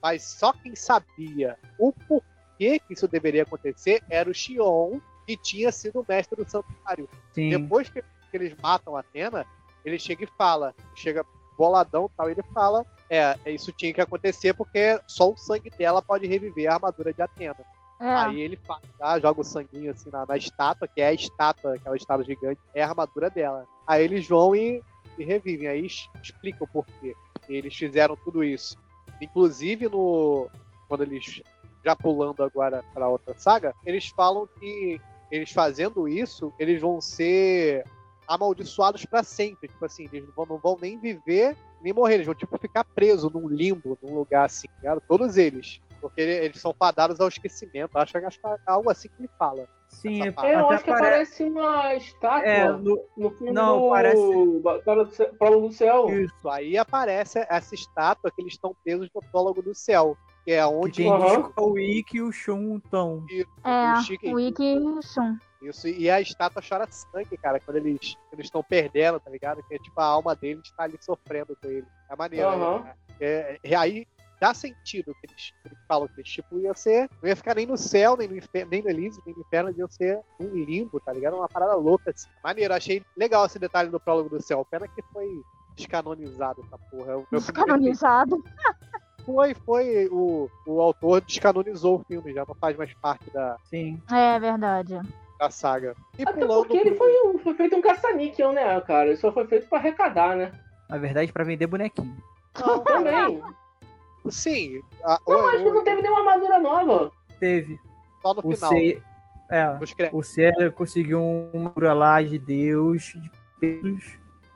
Mas só quem sabia o porquê que isso deveria acontecer era o Xion, que tinha sido o mestre do santuário. Sim. Depois que, que eles matam a Atena, ele chega e fala, chega boladão e tal, ele fala, é, isso tinha que acontecer porque só o sangue dela pode reviver a armadura de Atena. É. Aí ele faz, tá, joga o sanguinho assim na, na estátua, que é a estátua, aquela estátua gigante, é a armadura dela. Aí eles vão e, e revivem, aí explicam por quê. Eles fizeram tudo isso. Inclusive, no quando eles, já pulando agora para outra saga, eles falam que eles fazendo isso, eles vão ser amaldiçoados para sempre. Tipo assim, eles não vão, não vão nem viver, nem morrer. Eles vão, tipo, ficar presos num limbo, num lugar assim, tá ligado? Todos eles. Porque eles são fadados ao esquecimento. Acho, acho que é algo assim que ele fala. Sim, é- Eu acho que pare- parece uma estátua É, no- no filme não, do parece- Batalha do Céu- Prólogo do Céu. Isso. Aí aparece essa estátua que eles estão presos no prólogo do céu. Que é que onde tem Aham. o Ikki e o Shun estão. É, o Chique- o Ikki e o Shun. Isso, e a estátua chora sangue, cara, quando eles eles estão perdendo, tá ligado? Que é tipo a alma deles tá ali sofrendo com ele. É maneiro. Aham. né? É, é, aí dá sentido que eles, que eles falam que eles, tipo, ia ser. Não ia ficar nem no céu, nem no inferno, nem no Elísio, nem no inferno, iam ser um limbo, tá ligado? Uma parada louca, assim. Maneiro, achei legal esse detalhe do prólogo do céu. Pena que foi descanonizado essa porra. É o meu primeiro Descanonizado. Foi, foi. O, o autor descanonizou o filme, já não faz mais parte da, Sim. É verdade. da saga. E Até pulando porque ele foi, um- foi feito um caça-níquel, né, cara? Ele só foi feito pra arrecadar, né? Na verdade, pra vender bonequinho. Também. Sim. a- Não, o- acho que o- não teve nenhuma armadura nova. Teve. só no O final. C, é, o C conseguiu uma armadura lá de Deus, de pelos,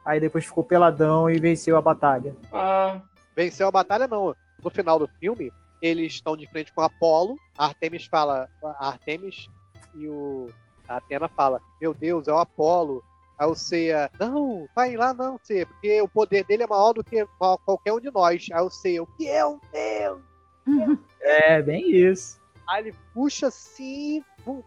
aí depois ficou peladão e venceu a batalha. Ah, Venceu a batalha, não. No final do filme, eles estão de frente com Apolo. A Artemis fala. A Artemis e o. A Atena fala: Meu Deus, é o Apolo. Aí o Ceia, não, vai lá não, Ceia, porque o poder dele é maior do que qual- qualquer um de nós. Aí o Ceia, o que é um Deus? É, bem isso. Aí ele puxa assim,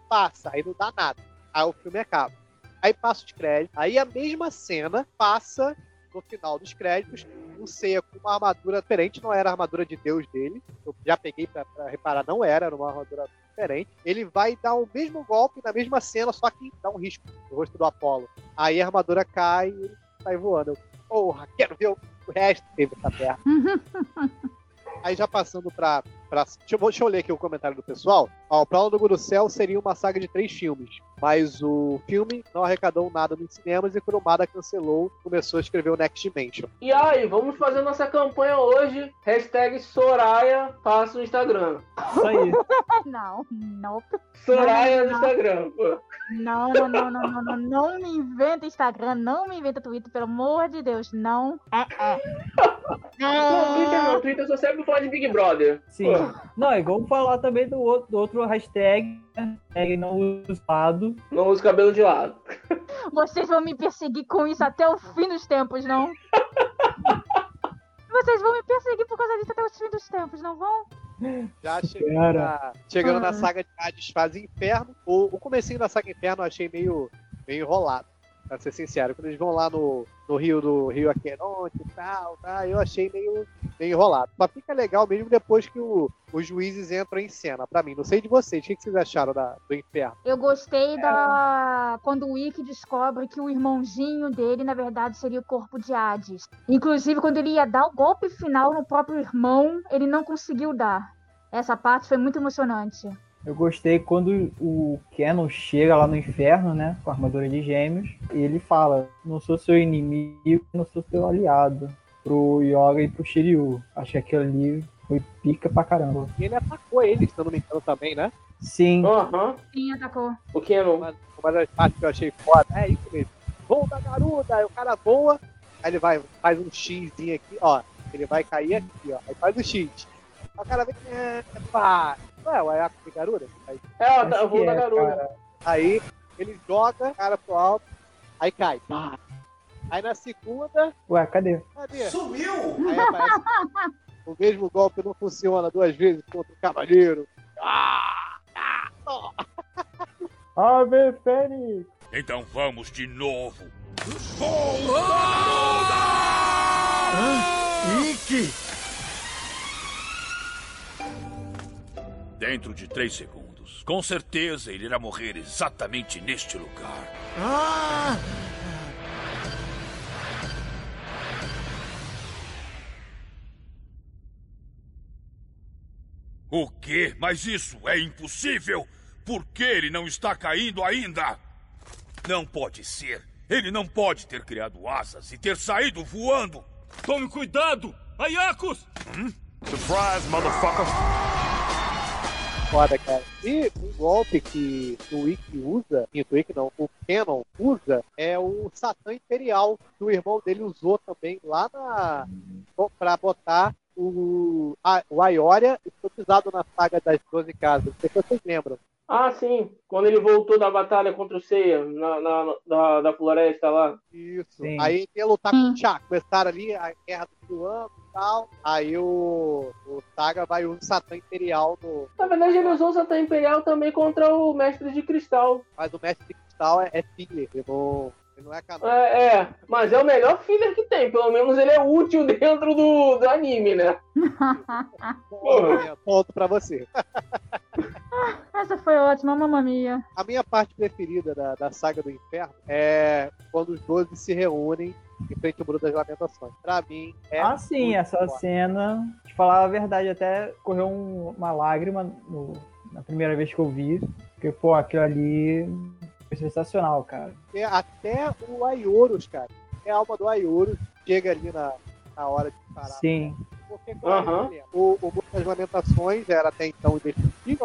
passa, aí não dá nada. Aí o filme acaba. Aí passa os créditos, aí a mesma cena passa no final dos créditos, o Seiya com uma armadura diferente, não era a armadura de Deus dele. Eu já peguei pra, pra reparar, não era, era uma armadura diferente. Ele vai dar o mesmo golpe na mesma cena, só que dá um risco no rosto do Apolo. Aí a armadura cai e ele sai voando. Eu, porra, quero ver o resto teve essa terra. Aí já passando pra. Pra deixa, eu, deixa eu ler aqui o comentário do pessoal. Ó, o Plano do Céu seria uma saga de três filmes. Mas o filme não arrecadou nada nos cinemas e Kurumada cancelou começou a escrever o Next Dimension. e aí, vamos fazer nossa campanha hoje. Hashtag Soraya passa no Instagram. Isso aí. Não, não. Soraya no Não. Instagram. pô. Não, não, não, não, não, não, não me inventa Instagram, não me inventa Twitter, pelo amor de Deus, não. É, é. Não, Twitter não. Twitter eu só serve pra falar de Big Brother. Sim. Pô, Não, e vamos falar também do outro, do outro hashtag, hashtag não usado. não usa o cabelo de lado. Vocês vão me perseguir com isso até o fim dos tempos, não? Vocês vão me perseguir por causa disso até o fim dos tempos, não vão? Já chegando, na, chegando na Ah. saga de Hades Fase Inferno. O, o comecinho da saga Inferno eu achei meio, meio enrolado. Pra ser sincero, quando eles vão lá no, no rio do Rio Aqueronte e tal, tá, eu achei meio, meio enrolado. Só fica legal mesmo depois que o- os juízes entram em cena, pra mim. Não sei de vocês, o que vocês acharam da- do Inferno? Eu gostei da. Quando o Wick descobre que o irmãozinho dele, na verdade, seria o corpo de Hades. Inclusive, quando ele ia dar o golpe final no próprio irmão, ele não conseguiu dar. Essa parte foi muito emocionante. Eu gostei quando o Canon chega lá no inferno, né? Com a armadura de gêmeos. E ele fala: Não sou seu inimigo, não sou seu aliado. Pro Yoga e pro Shiryu. Acho que aquilo ali foi pica pra caramba. E ele atacou ele, se eu não me engano, também, né? Sim. Aham. Quem atacou? O Kenon. Uma, uma das partes que eu achei foda. É isso mesmo. Voo da garuda, aí o cara voa, aí ele vai, faz um Xzinho aqui, ó. Ele vai cair aqui, ó. Aí faz o X. Aí o cara vem. É, pá. É o Ayako de Garuda? Aí, É, Acho eu vou que da é, garuda. cara. aí ele joga o cara pro alto, aí cai. Pá. Aí na segunda, Ué, cadê? cadê? Sumiu! Aí aparece. o mesmo golpe não funciona duas vezes contra o cavaleiro. Ah! Ah! Ave Fênix! Então vamos de novo. Ikki! Dentro de três segundos. Com certeza ele irá morrer exatamente neste lugar. Ah! O quê? Mas isso é impossível! Por que ele não está caindo ainda? Não pode ser. Ele não pode ter criado asas e ter saído voando. Tome cuidado! Ayakos! Surprise, motherfucker! foda, cara. E um golpe que o Wiki usa, e o Wiki não, o Canon usa, é o Satã Imperial, que o irmão dele usou também lá na. pra botar o, a, o Aioria foi usado na saga das 12 casas. Não sei se vocês lembram. Ah, sim. Quando ele voltou da batalha contra o Seiya, na, na- da, da floresta lá. Isso. Sim. Aí ele ia lutar com o Chá. Começaram ali a guerra do ano e tal. Aí o, o Saga vai usar o Satã Imperial no. Na verdade, ele usou o Satã Imperial também contra o Mestre de Cristal. Mas o Mestre de Cristal é, é filler. Ele não, ele não é canal. É, é, mas é o melhor filler que tem. Pelo menos ele é útil dentro do, do anime, né? Ponto pra você. Essa foi ótima, mamma mia. A minha parte preferida da, da saga do inferno é quando os 12 se reúnem em frente ao Muro das Lamentações. Pra mim, é. Ah, sim, essa forte. cena, de falar a verdade, até correu um- uma lágrima no- na primeira vez que eu vi. Porque, pô, aquilo ali foi sensacional, cara. Porque até o Aiorus, cara, é a alma do Aiorus, chega ali na, na hora de parar. Sim. Porque, claro, né, o, o das Lamentações era até então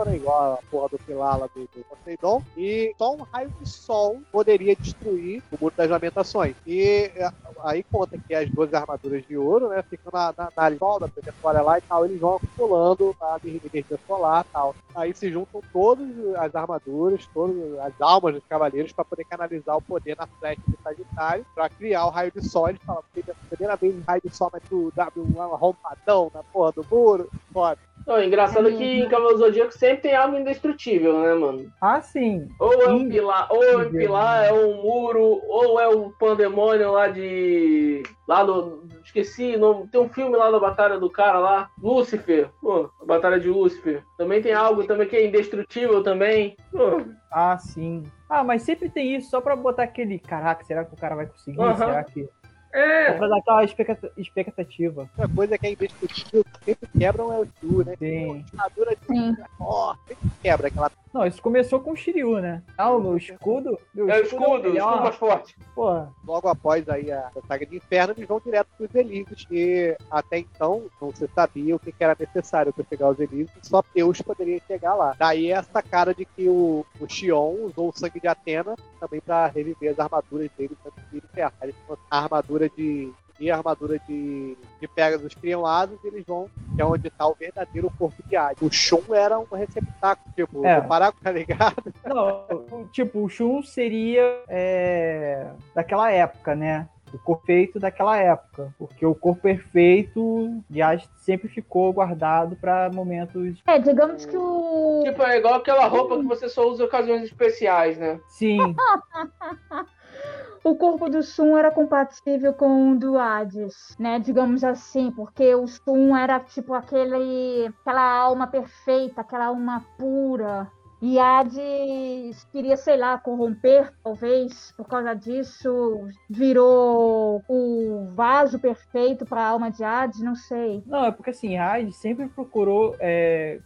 né? Igual a porra do Pilala do, do Poseidon. E só um raio de sol poderia destruir o Muro das Lamentações. E é, aí conta que as duas armaduras de ouro, né? Ficam na, na, na da trajetória lá e tal. Eles vão acumulando a energia solar e tal. Aí se juntam todas as armaduras, todas as almas dos cavaleiros para poder canalizar o poder na flecha de Sagitário para criar o raio de sol. Eles falam, "Primeira- vez raio de sol, mas tu dá um arrompadão na porra do muro. Foda. Não, engraçado é que em Cavaleiro Zodíaco sempre tem algo indestrutível, né, mano? Ah, sim. Ou é um pilar, ou é um pilar, é um muro, ou é o pandemônio lá de. Lá do. Esqueci, o nome, tem um filme lá da Batalha do cara lá, Lúcifer. Pô, a Batalha de Lúcifer. Também tem algo também que é indestrutível também. Pô, Ah, sim. Ah, mas sempre tem isso, só pra botar aquele. Caraca, será que o cara vai conseguir? Aham. Será que. É. Pra dar aquela expecta- expectativa. Outra coisa que é indestrutível, que sempre quebram é o Shiryu, né? Sim. Armadura de ó, sempre quebra aquela. Não, isso começou com o Shiryu, né? Ah, o meu escudo. Meu É o escudo, o melhor. escudo mais forte. Porra. Logo após aí a, a saga de inferno, eles vão direto para os Elísios, que até então não se sabia o que, era necessário para chegar aos Elísios, só Deus poderia chegar lá. Daí essa cara de que o, o Xion usou o sangue de Atena também para reviver as armaduras dele para o inferno. A armadura de e a armadura de, de Pegasus criam asas e eles vão, que é onde está o verdadeiro corpo de Hades. O Shun era um receptáculo, tipo, É. do Paraco, tá ligado? Não, tipo, o Shun seria é, daquela época, né? O corpo feito daquela época. Porque o corpo perfeito de Hades sempre ficou guardado pra momentos. É, digamos que o. Tipo, é igual aquela roupa que você só usa em ocasiões especiais, né? Sim. o corpo do Shun era compatível com o do Hades, né? Digamos assim, porque o Shun era tipo aquele, aquela alma perfeita, aquela alma pura. E Hades queria, sei lá, corromper, talvez, por causa disso, virou o vaso perfeito para a alma de Hades, não sei. Não, é porque assim, Hades sempre procurou é,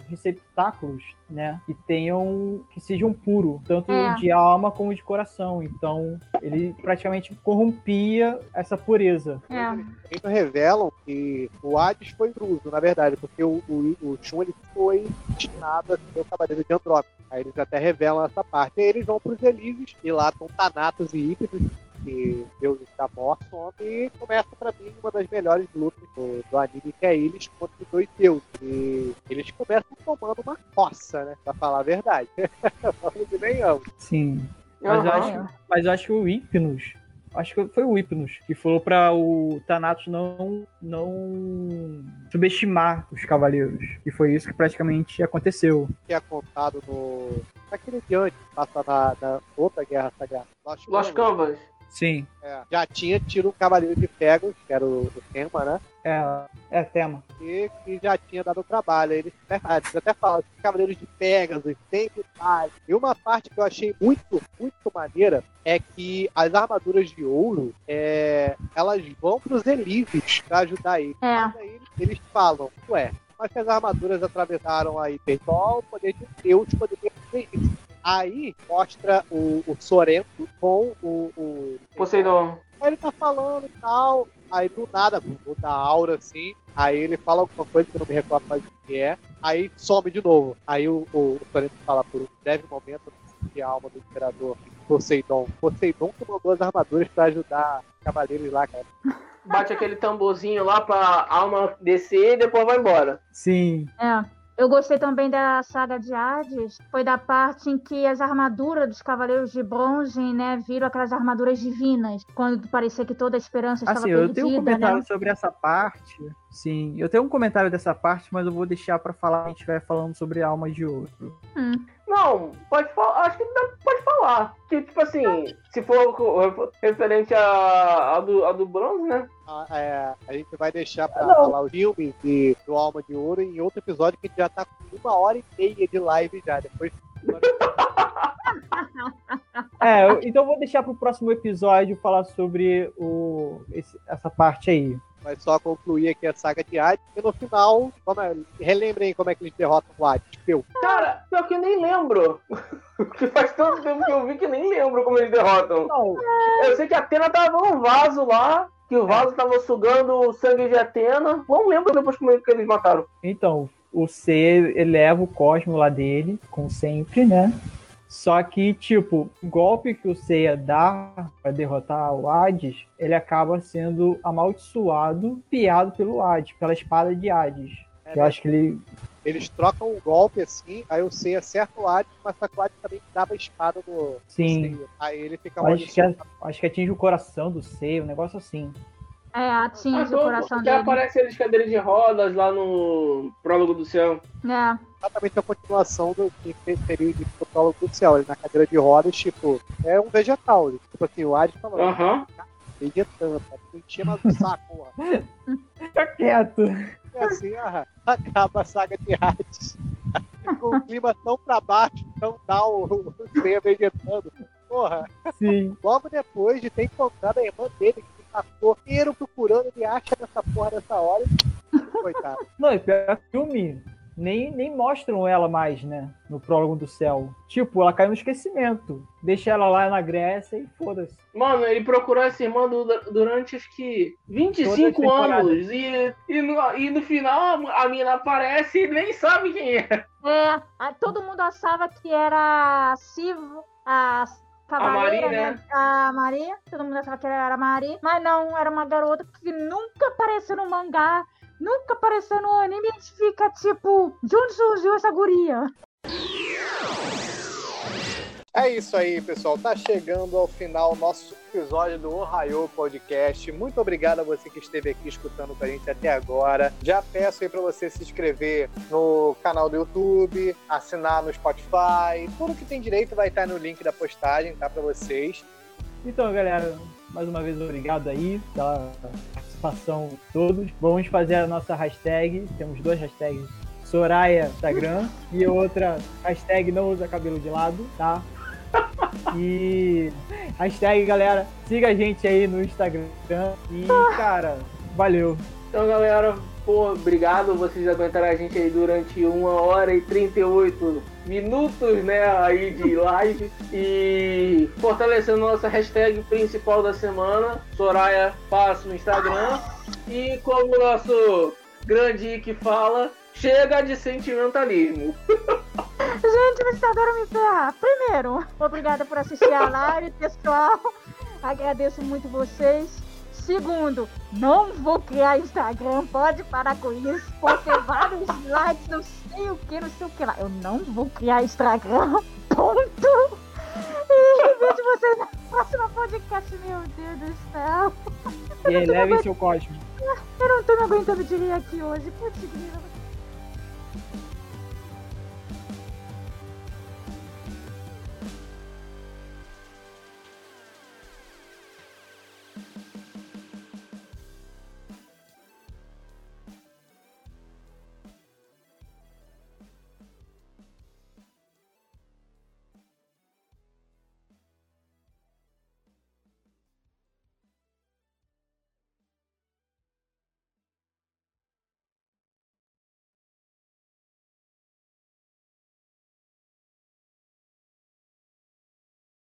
receptáculos, né? Que tenham. que sejam puros, tanto É. de alma como de coração. Então, ele praticamente corrompia essa pureza. É. Eles revelam que o Hades foi intruso, na verdade, porque o, o, o ele foi destinado a ser o Cavaleiro de Andrómeda. Aí eles até revelam essa parte. Aí eles vão para os Elísios, e lá estão Thanatos e Ícaros, que deuses da morte, some, e começa para mim uma das melhores lutas do, do anime, que é eles contra os dois deuses. E eles começam tomando uma coça, né? Pra falar a verdade. Falando que nem amo. Sim. Mas, eu Aham. acho, mas eu acho que o Hypnos. Acho que foi o Hypnos que falou pra o Thanatos não, não subestimar os cavaleiros. E foi isso que praticamente aconteceu. Que é contado no. naquele diante, passa na, na outra guerra sagrada. Lost, Lost Canvas. Sim. É, já tinha tido o Cavaleiro de Pegasus, que era o, o tema, né? É, é tema. E que já tinha dado trabalho. Eles até, ah, eles até falam que os Cavaleiros de Pegasus tem detalhe. E uma parte que eu achei muito, muito maneira é que as armaduras de ouro, é, elas vão para os Elísios para ajudar eles. É. Mas aí eles, eles falam, ué, mas que as armaduras atravessaram aí só o poder de Deus poderia fazer isso. Aí mostra o, o Sorento com o, o Poseidon. Aí ele tá falando e tal. Aí do nada, muda a aura assim. Aí ele fala alguma coisa que eu não me recordo mais o que é. Aí some de novo. Aí o, o, o Sorento fala por um breve momento que a alma do imperador Poseidon. Poseidon que mandou as armaduras pra ajudar os cavaleiros lá, cara. Bate aquele tamborzinho lá pra alma descer e depois vai embora. Sim. É. Eu gostei também da saga de Hades, foi da parte em que as armaduras dos Cavaleiros de Bronze, né, viram aquelas armaduras divinas, quando parecia que toda a esperança estava Assim, eu perdida, tenho um comentário né? sobre essa parte. Sim, eu tenho um comentário dessa parte, mas eu vou deixar pra falar quando a gente estiver falando sobre almas de ouro. Hum. Não, pode falar. Acho que dá- pode falar. Que, tipo assim, se for referente a, a, do, a do bronze, né? A, é, a gente vai deixar pra Não. falar o filme de, do Alma de Ouro em outro episódio que já tá com uma hora e meia de live já. Depois É, então eu vou deixar pro próximo episódio falar sobre o, esse- essa parte aí. Mas só concluir aqui a saga de Hades, e no final, como é, relembrem como é que eles derrotam o Hades. Peu. Cara, pior que eu nem lembro. faz tanto tempo que eu vi que nem lembro como eles derrotam. Eu sei que a Atena tava no vaso lá, que o vaso tava sugando o sangue de Atena. Não lembro depois como é que eles mataram. Então, o C eleva o Cosmo lá dele, como sempre, né? Só que, tipo, o golpe que o Seiya dá pra derrotar o Hades, ele acaba sendo amaldiçoado, piado pelo Hades, pela espada de Hades. É, Eu acho que ele. Eles trocam o golpe assim, aí o Seiya acerta o Hades, mas só que o Hades também dava a espada no Sim. Seiya. Aí ele fica Acho que, acho que atinge o coração do Seiya, um negócio assim. É, atinge Ah, o coração dele. aparece eles de cadeira de rodas lá no prólogo do céu. É. Exatamente a continuação do que seria o prólogo do céu. Ele na cadeira de rodas, tipo, é um vegetal. Ele, tipo assim, o Hades falando, Aham. vegetando, tá? não tinha mais um saco, porra. Fica quieto. E assim, ah, acaba a saga de Hades. Com o clima tão pra baixo, tão dá o, vegetando. Porra. Sim. Logo depois de ter encontrado a irmã dele, que passou inteiro procurando, ele acha nessa porra dessa hora. Coitado. Não, e pior filme nem, nem mostram ela mais, né? No prólogo do céu. Tipo, ela caiu no esquecimento. Deixa ela lá na Grécia e foda-se. Mano, ele procurou essa irmã du- durante acho que 25 Todas as anos. E, e, no, e no final a, a mina aparece e nem sabe quem é. É, todo mundo achava que era a Sivo, a cavaleira, Maria, né? né? A Maria. Todo mundo achava que ela era a Maria. Mas não, era uma garota que nunca apareceu no mangá, nunca apareceu no anime. A gente fica tipo, de onde surgiu essa guria? É isso aí, pessoal. Tá chegando ao final nosso episódio do Ohio Podcast. Muito obrigado a você que esteve aqui escutando com a gente até agora. Já peço aí para você se inscrever no canal do YouTube, assinar no Spotify. Tudo que tem direito vai estar no link da postagem, tá? Para vocês. Então, galera, mais uma vez obrigado aí pela participação de todos. Vamos fazer a nossa hashtag. Temos duas hashtags. Soraya Instagram e outra hashtag não usa cabelo de lado, tá? E hashtag, galera, siga a gente aí no Instagram. E, cara, valeu. Então, galera, pô, obrigado. Vocês aguentaram a gente aí durante uma hora e 38 minutos, né, aí de live. E fortalecendo nossa hashtag principal da semana, Soraya Passo no Instagram. E como o nosso grande Ike fala, chega de sentimentalismo. Gente, vocês adoram me ferrar. Primeiro, obrigada por assistir a live, pessoal. Agradeço muito vocês. Segundo, não vou criar Instagram, pode parar com isso. Pode ter vários likes, não sei o que, não sei o que lá. Eu não vou criar Instagram, ponto. E vejo vocês na próxima podcast, meu Deus do céu. E aí, levem seu código. Eu não tô me aguentando de rir aqui hoje. Putz.